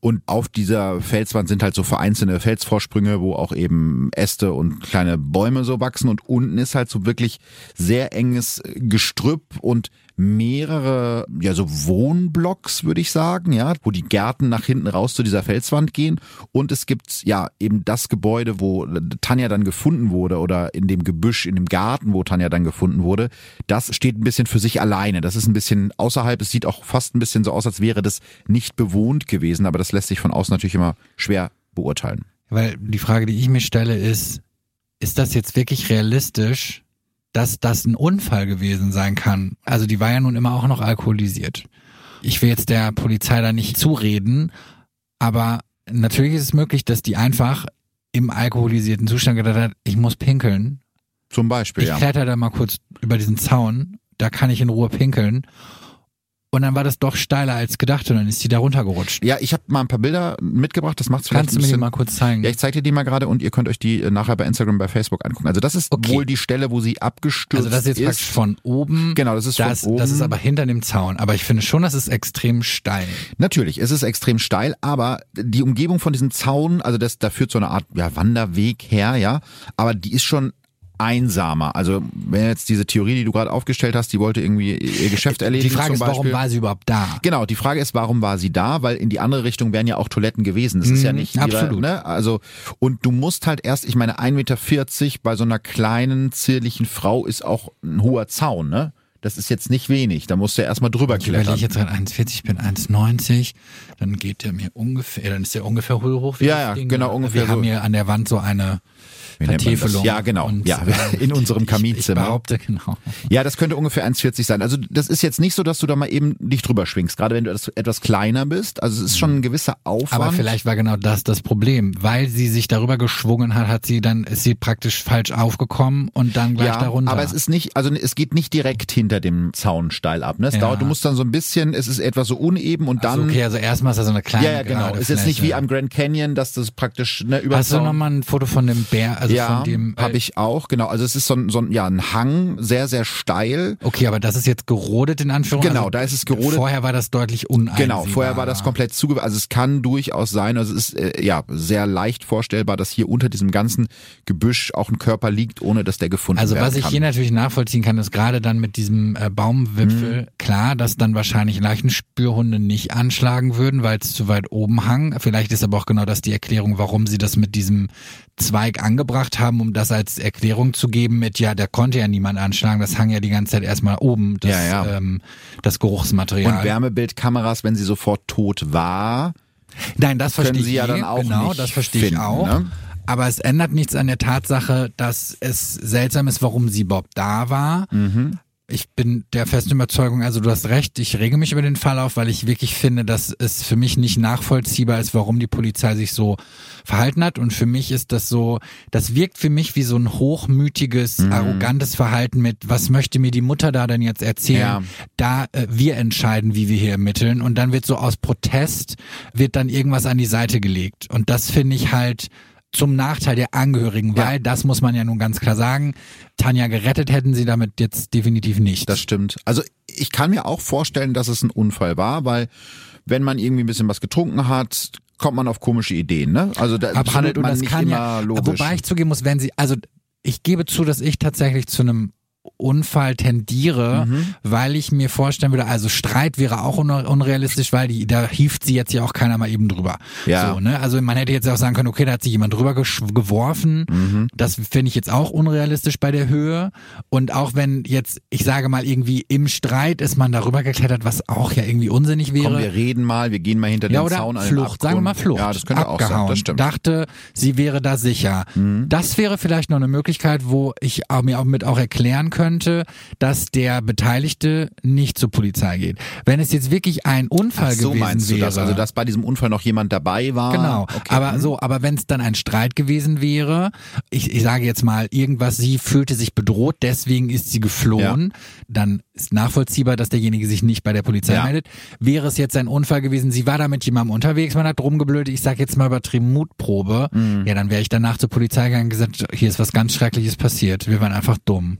Und auf dieser Felswand sind halt so vereinzelte Felsvorsprünge, wo auch eben Äste und kleine Bäume so wachsen. Und unten ist halt so wirklich sehr enges Gestrüpp und mehrere, ja, so Wohnblocks, würde ich sagen, ja, wo die Gärten nach hinten raus zu dieser Felswand gehen. Und es gibt, ja, eben das Gebäude, wo Tanja dann gefunden wurde oder in dem Gebüsch, in dem Garten, wo Tanja dann gefunden wurde. Das steht ein bisschen für sich alleine. Das ist ein bisschen außerhalb. Es sieht auch fast ein bisschen so aus, als wäre das nicht bewohnt gewesen. Aber das lässt sich von außen natürlich immer schwer beurteilen. Weil die Frage, die ich mir stelle, ist, ist das jetzt wirklich realistisch, dass das ein Unfall gewesen sein kann. Also die war ja nun immer auch noch alkoholisiert. Ich will jetzt der Polizei da nicht zureden, aber natürlich ist es möglich, dass die einfach im alkoholisierten Zustand gedacht hat, ich muss pinkeln. Zum Beispiel, ich ja. Kletter da mal kurz über diesen Zaun, da kann ich in Ruhe pinkeln. Und dann war das doch steiler als gedacht und dann ist sie da runtergerutscht. Ja, ich habe mal ein paar Bilder mitgebracht, das macht's vielleicht Kannst du mir die mal kurz zeigen? Ja, ich zeige dir die mal gerade und ihr könnt euch die äh, nachher bei Instagram, bei Facebook angucken. Also das ist okay. wohl die Stelle, wo sie abgestürzt ist. Also das ist jetzt praktisch von oben. Genau, das ist das, von oben. Das ist aber hinter dem Zaun. Aber ich finde schon, das ist extrem steil. Natürlich, es ist extrem steil, aber die Umgebung von diesem Zaun, also das, da führt so eine Art ja, Wanderweg her, ja. Aber die ist schon einsamer. Also wenn jetzt diese Theorie, die du gerade aufgestellt hast, die wollte irgendwie ihr Geschäft erledigen. Die Frage ist, warum war sie überhaupt da? Genau, die Frage ist, warum war sie da? Weil in die andere Richtung wären ja auch Toiletten gewesen. Das ist ja mhm, nicht absolut. Ihre, ne? Also und du musst halt erst, ich meine, 1,40 Meter bei so einer kleinen zierlichen Frau ist auch ein hoher Zaun, ne? Das ist jetzt nicht wenig. Da musst du ja erstmal drüber ich klettern. Wenn ich jetzt gerade 1,40, ich bin 1,90, dann geht der mir ungefähr, dann ist der ungefähr hoch. Ja, ja, genau, ungefähr. Wir so. haben hier an der Wand so eine Vertäfelung. Ja, genau. Und, ja, äh, in unserem Kaminzimmer. Ich, ich behaupte, genau. Ja, das könnte ungefähr 1,40 sein. Also das ist jetzt nicht so, dass du da mal eben dich drüber schwingst, gerade wenn du etwas kleiner bist. Also es ist schon ein gewisser Aufwand. Aber vielleicht war genau das das Problem. Weil sie sich darüber geschwungen hat, hat sie dann, ist sie praktisch falsch aufgekommen und dann gleich ja, darunter. aber es ist nicht, also es geht nicht direkt hinter dem Zaun steil ab. Ne? Es Ja. dauert, du musst dann so ein bisschen, es ist etwas so uneben und dann. also okay, also erstmal ist da so eine kleine ja, ja, genau. Es ist jetzt nicht wie am Grand Canyon, dass das praktisch ne, über Hast du nochmal ein Foto von dem Bär, also ja, von dem habe ich auch, genau. Also es ist so ein, so ein, ja, ein Hang, sehr, sehr steil. Okay, aber das ist jetzt gerodet in Anführungszeichen. Genau, also da ist es gerodet. Vorher war das deutlich uneinsehbar. Genau, vorher war das komplett zuge... Also es kann durchaus sein, also es ist äh, ja sehr leicht vorstellbar, dass hier unter diesem ganzen Gebüsch auch ein Körper liegt, ohne dass der gefunden Also werden was ich hier natürlich nachvollziehen kann, ist gerade dann mit diesem äh, Mhm. Baumwipfel klar, dass dann wahrscheinlich Leichenspürhunde nicht anschlagen würden, weil es zu weit oben hang. Vielleicht ist aber auch genau das die Erklärung, warum sie das mit diesem Zweig angebracht haben, um das als Erklärung zu geben mit, ja, der konnte ja niemand anschlagen, das hang ja die ganze Zeit erstmal oben, das, Ja, ja. Ähm, das Geruchsmaterial. Und Wärmebildkameras, wenn sie sofort tot war, Nein, das können verstehe sie ich ja dann auch genau, nicht das verstehe ich finden, auch. ne? Aber es ändert nichts an der Tatsache, dass es seltsam ist, warum sie Bob da war. Mhm. Ich bin der festen Überzeugung, also du hast recht, ich rege mich über den Fall auf, weil ich wirklich finde, dass es für mich nicht nachvollziehbar ist, warum die Polizei sich so verhalten hat. Und für mich ist das so, das wirkt für mich wie so ein hochmütiges, Mhm. arrogantes Verhalten mit, was möchte mir die Mutter da denn jetzt erzählen? Ja. Da äh, wir entscheiden, wie wir hier ermitteln. Und dann wird so aus Protest, wird dann irgendwas an die Seite gelegt. Und das finde ich halt zum Nachteil der Angehörigen, Ja. weil das muss man ja nun ganz klar sagen, Tanja gerettet hätten sie damit jetzt definitiv nicht. Das stimmt. Also ich kann mir auch vorstellen, dass es ein Unfall war, weil wenn man irgendwie ein bisschen was getrunken hat, kommt man auf komische Ideen. Ne? Also da abhandelt handelt und man das nicht kann immer ja, logisch. wobei ich zugeben muss, wenn sie, also ich gebe zu, dass ich tatsächlich zu einem Unfall tendiere, Mhm. weil ich mir vorstellen würde, also Streit wäre auch un unrealistisch, weil die, da hieft sie jetzt ja auch keiner mal eben drüber. Ja. So, ne? Also man hätte jetzt auch sagen können, okay, da hat sich jemand drüber geworfen. Mhm. Das finde ich jetzt auch unrealistisch bei der Höhe. Und auch wenn jetzt, ich sage mal, irgendwie im Streit ist man darüber geklettert, was auch ja irgendwie unsinnig wäre. Komm, wir reden mal, wir gehen mal hinter Ja, den oder Zaun an Flucht, sagen wir mal. Flucht. Ja, das könnte auch sein, Abgehauen. das stimmt. Dachte, sie wäre da sicher. Das wäre vielleicht noch eine Möglichkeit, wo ich auch, mir auch mit auch erklären könnte, dass der Beteiligte nicht zur Polizei geht. Wenn es jetzt wirklich ein Unfall Ach so gewesen meinst du wäre. das? Also dass bei diesem Unfall noch jemand dabei war? Genau, Okay. aber Mhm. so, aber wenn es dann ein Streit gewesen wäre, ich, ich sage jetzt mal irgendwas, sie fühlte sich bedroht, deswegen ist sie geflohen, dann ist nachvollziehbar, dass derjenige sich nicht bei der Polizei Ja. meldet. Wäre es jetzt ein Unfall gewesen, sie war da mit jemandem unterwegs, man hat rumgeblödet, ich sage jetzt mal übertrieben Mutprobe, Mhm. ja, dann wäre ich danach zur Polizei gegangen und gesagt, hier ist was ganz Schreckliches passiert, wir waren einfach dumm.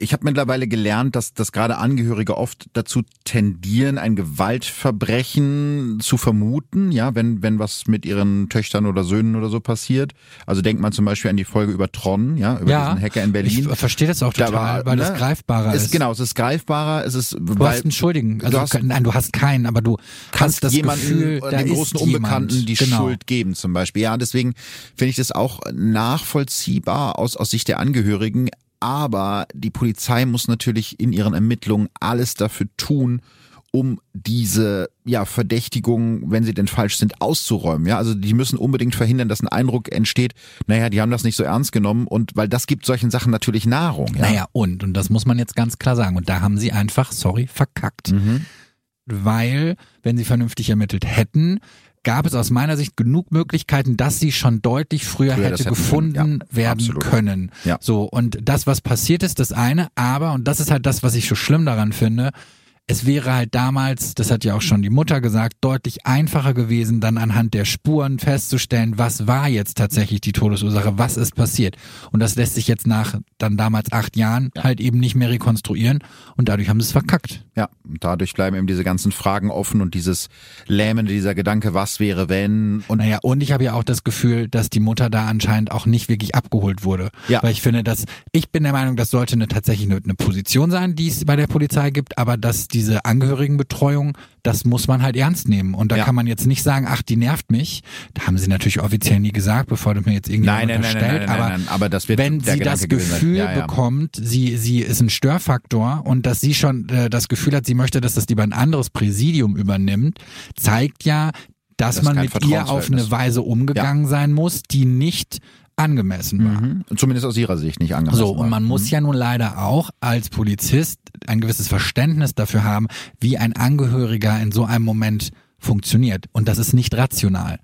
Ich habe mittlerweile gelernt, dass, dass gerade Angehörige oft dazu tendieren, ein Gewaltverbrechen zu vermuten, ja, wenn, wenn was mit ihren Töchtern oder Söhnen oder so passiert. Also denkt man zum Beispiel an die Folge über Tron, ja, über ja, diesen Hacker in Berlin. ich verstehe das auch Da total, war, weil ne, das greifbarer ist. Genau, es ist greifbarer, es ist, Du weil hast einen Schuldigen, also du hast- nein, du hast keinen, aber du kannst das jemanden, Gefühl, oder da den großen jemand. Unbekannten die genau. Schuld geben zum Beispiel. Ja, deswegen finde ich das auch nachvollziehbar aus, aus Sicht der Angehörigen. Aber die Polizei muss natürlich in ihren Ermittlungen alles dafür tun, um diese ja, Verdächtigungen, wenn sie denn falsch sind, auszuräumen. Ja, also die müssen unbedingt verhindern, dass ein Eindruck entsteht, naja, die haben das nicht so ernst genommen und weil das gibt solchen Sachen natürlich Nahrung. Ja? Naja, und, und das muss man jetzt ganz klar sagen. Und da haben sie einfach, sorry, verkackt. Mhm. Weil, wenn sie vernünftig ermittelt hätten, gab es aus meiner Sicht genug Möglichkeiten, dass sie schon deutlich früher, Früher hätte gefunden können, ja, werden absolut. können. Ja. So, und das, was passiert ist, das eine, aber, und das ist halt das, was ich so schlimm daran finde, es wäre halt damals, das hat ja auch schon die Mutter gesagt, deutlich einfacher gewesen, dann anhand der Spuren festzustellen, was war jetzt tatsächlich die Todesursache, was ist passiert. Und das lässt sich jetzt nach dann damals acht Jahren halt eben nicht mehr rekonstruieren und dadurch haben sie es verkackt. Ja, und dadurch bleiben eben diese ganzen Fragen offen und dieses lähmende, dieser Gedanke, was wäre wenn und Naja, und ich habe ja auch das Gefühl, dass die Mutter da anscheinend auch nicht wirklich abgeholt wurde. Ja. Weil ich finde, dass, ich bin der Meinung, das sollte eine, tatsächlich eine, eine Position sein, die es bei der Polizei gibt, aber dass diese Angehörigenbetreuung, das muss man halt ernst nehmen. Und da Ja. kann man jetzt nicht sagen, ach, die nervt mich. Da haben sie natürlich offiziell nie gesagt, bevor du mir jetzt irgendjemand Nein, nein, nein, unterstellt. nein, nein, aber nein, nein, aber das wird wenn sie das. Gefühl Ja, ja. bekommt, sie, sie ist ein Störfaktor und dass sie schon äh, das Gefühl hat, sie möchte, dass das lieber ein anderes Präsidium übernimmt, zeigt ja, dass Das man mit ihr auf eine. Weise umgegangen sein muss, die nicht angemessen war. Mhm. Zumindest aus ihrer Sicht nicht angemessen. So, und war. man muss Mhm. ja nun leider auch als Polizist ein gewisses Verständnis dafür haben, wie ein Angehöriger in so einem Moment funktioniert. Und das ist nicht rational.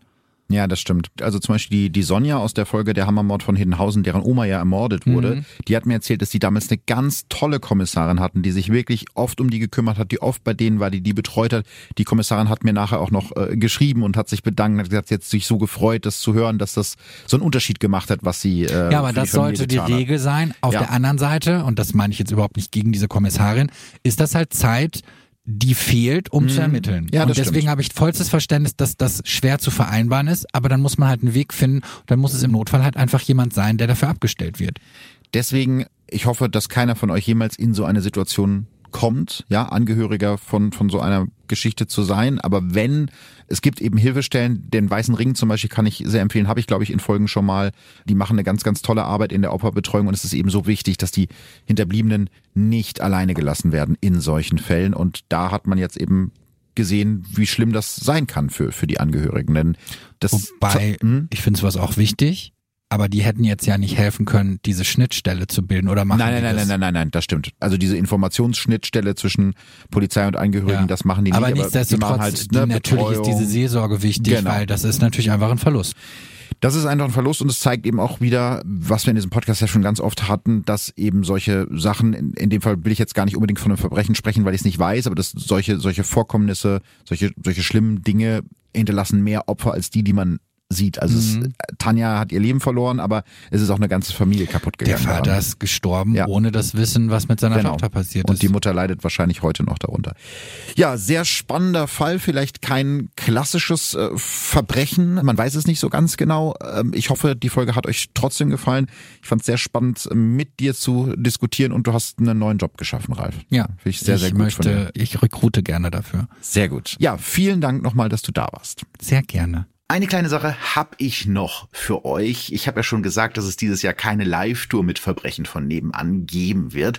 Ja, das stimmt. Also zum Beispiel die, die Sonja aus der Folge Der Hammermord von Hiddenhausen, deren Oma ja ermordet wurde, mhm. die hat mir erzählt, dass sie damals eine ganz tolle Kommissarin hatten, die sich wirklich oft um die gekümmert hat, die oft bei denen war, die die betreut hat. Die Kommissarin hat mir nachher auch noch äh, geschrieben und hat sich bedankt, hat gesagt, jetzt sich so gefreut, das zu hören, dass das so einen Unterschied gemacht hat, was sie. Äh, ja, aber das sollte die Regel sein. Auf ja. der anderen Seite, und das meine ich jetzt überhaupt nicht gegen diese Kommissarin, ist das halt Zeit, die fehlt, um mhm. zu ermitteln. Ja, und deswegen habe ich vollstes Verständnis, dass das schwer zu vereinbaren ist, aber dann muss man halt einen Weg finden, dann muss es im Notfall halt einfach jemand sein, der dafür abgestellt wird. Deswegen, ich hoffe, dass keiner von euch jemals in so eine Situation kommt, ja, Angehöriger von, von so einer Geschichte zu sein. Aber wenn, es gibt eben Hilfestellen, den Weißen Ring zum Beispiel kann ich sehr empfehlen, habe ich glaube ich in Folgen schon mal. Die machen eine ganz, ganz tolle Arbeit in der Opferbetreuung und es ist eben so wichtig, dass die Hinterbliebenen nicht alleine gelassen werden in solchen Fällen. Und da hat man jetzt eben gesehen, wie schlimm das sein kann für, für die Angehörigen. Denn das Wobei, hm? ich finde sowas auch wichtig aber die hätten jetzt ja nicht helfen können, diese Schnittstelle zu bilden oder machen Nein, nein, nein, nein, nein, nein, nein, das stimmt. Also diese Informationsschnittstelle zwischen Polizei und Angehörigen, ja. das machen die nicht. Aber nichtsdestotrotz, halt, ne, natürlich ist diese Seelsorge wichtig, genau. weil das ist natürlich einfach ein Verlust. Das ist einfach ein Verlust und es zeigt eben auch wieder, was wir in diesem Podcast ja schon ganz oft hatten, dass eben solche Sachen, in, in dem Fall will ich jetzt gar nicht unbedingt von einem Verbrechen sprechen, weil ich es nicht weiß, aber dass solche, solche Vorkommnisse, solche, solche schlimmen Dinge hinterlassen mehr Opfer als die, die man sieht. Also mhm. es, Tanja hat ihr Leben verloren, aber es ist auch eine ganze Familie kaputt gegangen. Der Vater ist gestorben, ja. ohne das Wissen, was mit seiner genau. Tochter passiert ist. Und die Mutter leidet wahrscheinlich heute noch darunter. Ja, sehr spannender Fall, vielleicht kein klassisches äh, Verbrechen. Man weiß es nicht so ganz genau. Ähm, ich hoffe, die Folge hat euch trotzdem gefallen. Ich fand es sehr spannend, mit dir zu diskutieren und du hast einen neuen Job geschaffen, Ralf. Ja. Finde ich sehr, sehr gut. Möchte, ich rekrute gerne dafür. Sehr gut. Ja, vielen Dank nochmal, dass du da warst. Sehr gerne. Eine kleine Sache habe ich noch für euch. Ich habe ja schon gesagt, dass es dieses Jahr keine Live-Tour mit Verbrechen von nebenan geben wird.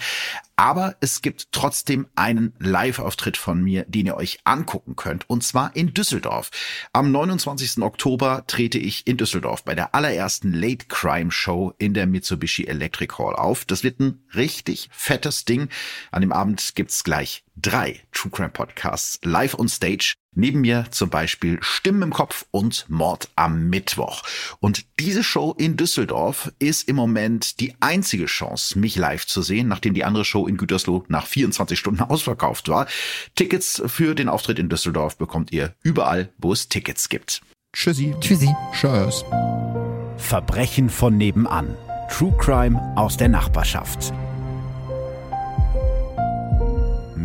Aber es gibt trotzdem einen Live-Auftritt von mir, den ihr euch angucken könnt. Und zwar in Düsseldorf. Am 29. Oktober trete ich in Düsseldorf bei der allerersten Late Crime Show in der Mitsubishi Electric Hall auf. Das wird ein richtig fettes Ding. An dem Abend gibt's gleich drei True Crime Podcasts live on stage. Neben mir zum Beispiel Stimmen im Kopf und Mord am Mittwoch. Und diese Show in Düsseldorf ist im Moment die einzige Chance, mich live zu sehen, nachdem die andere Show in Gütersloh nach 24 Stunden ausverkauft war. Tickets für den Auftritt in Düsseldorf bekommt ihr überall, wo es Tickets gibt. Tschüssi. Tschüssi. Tschüss. Verbrechen von nebenan. True Crime aus der Nachbarschaft.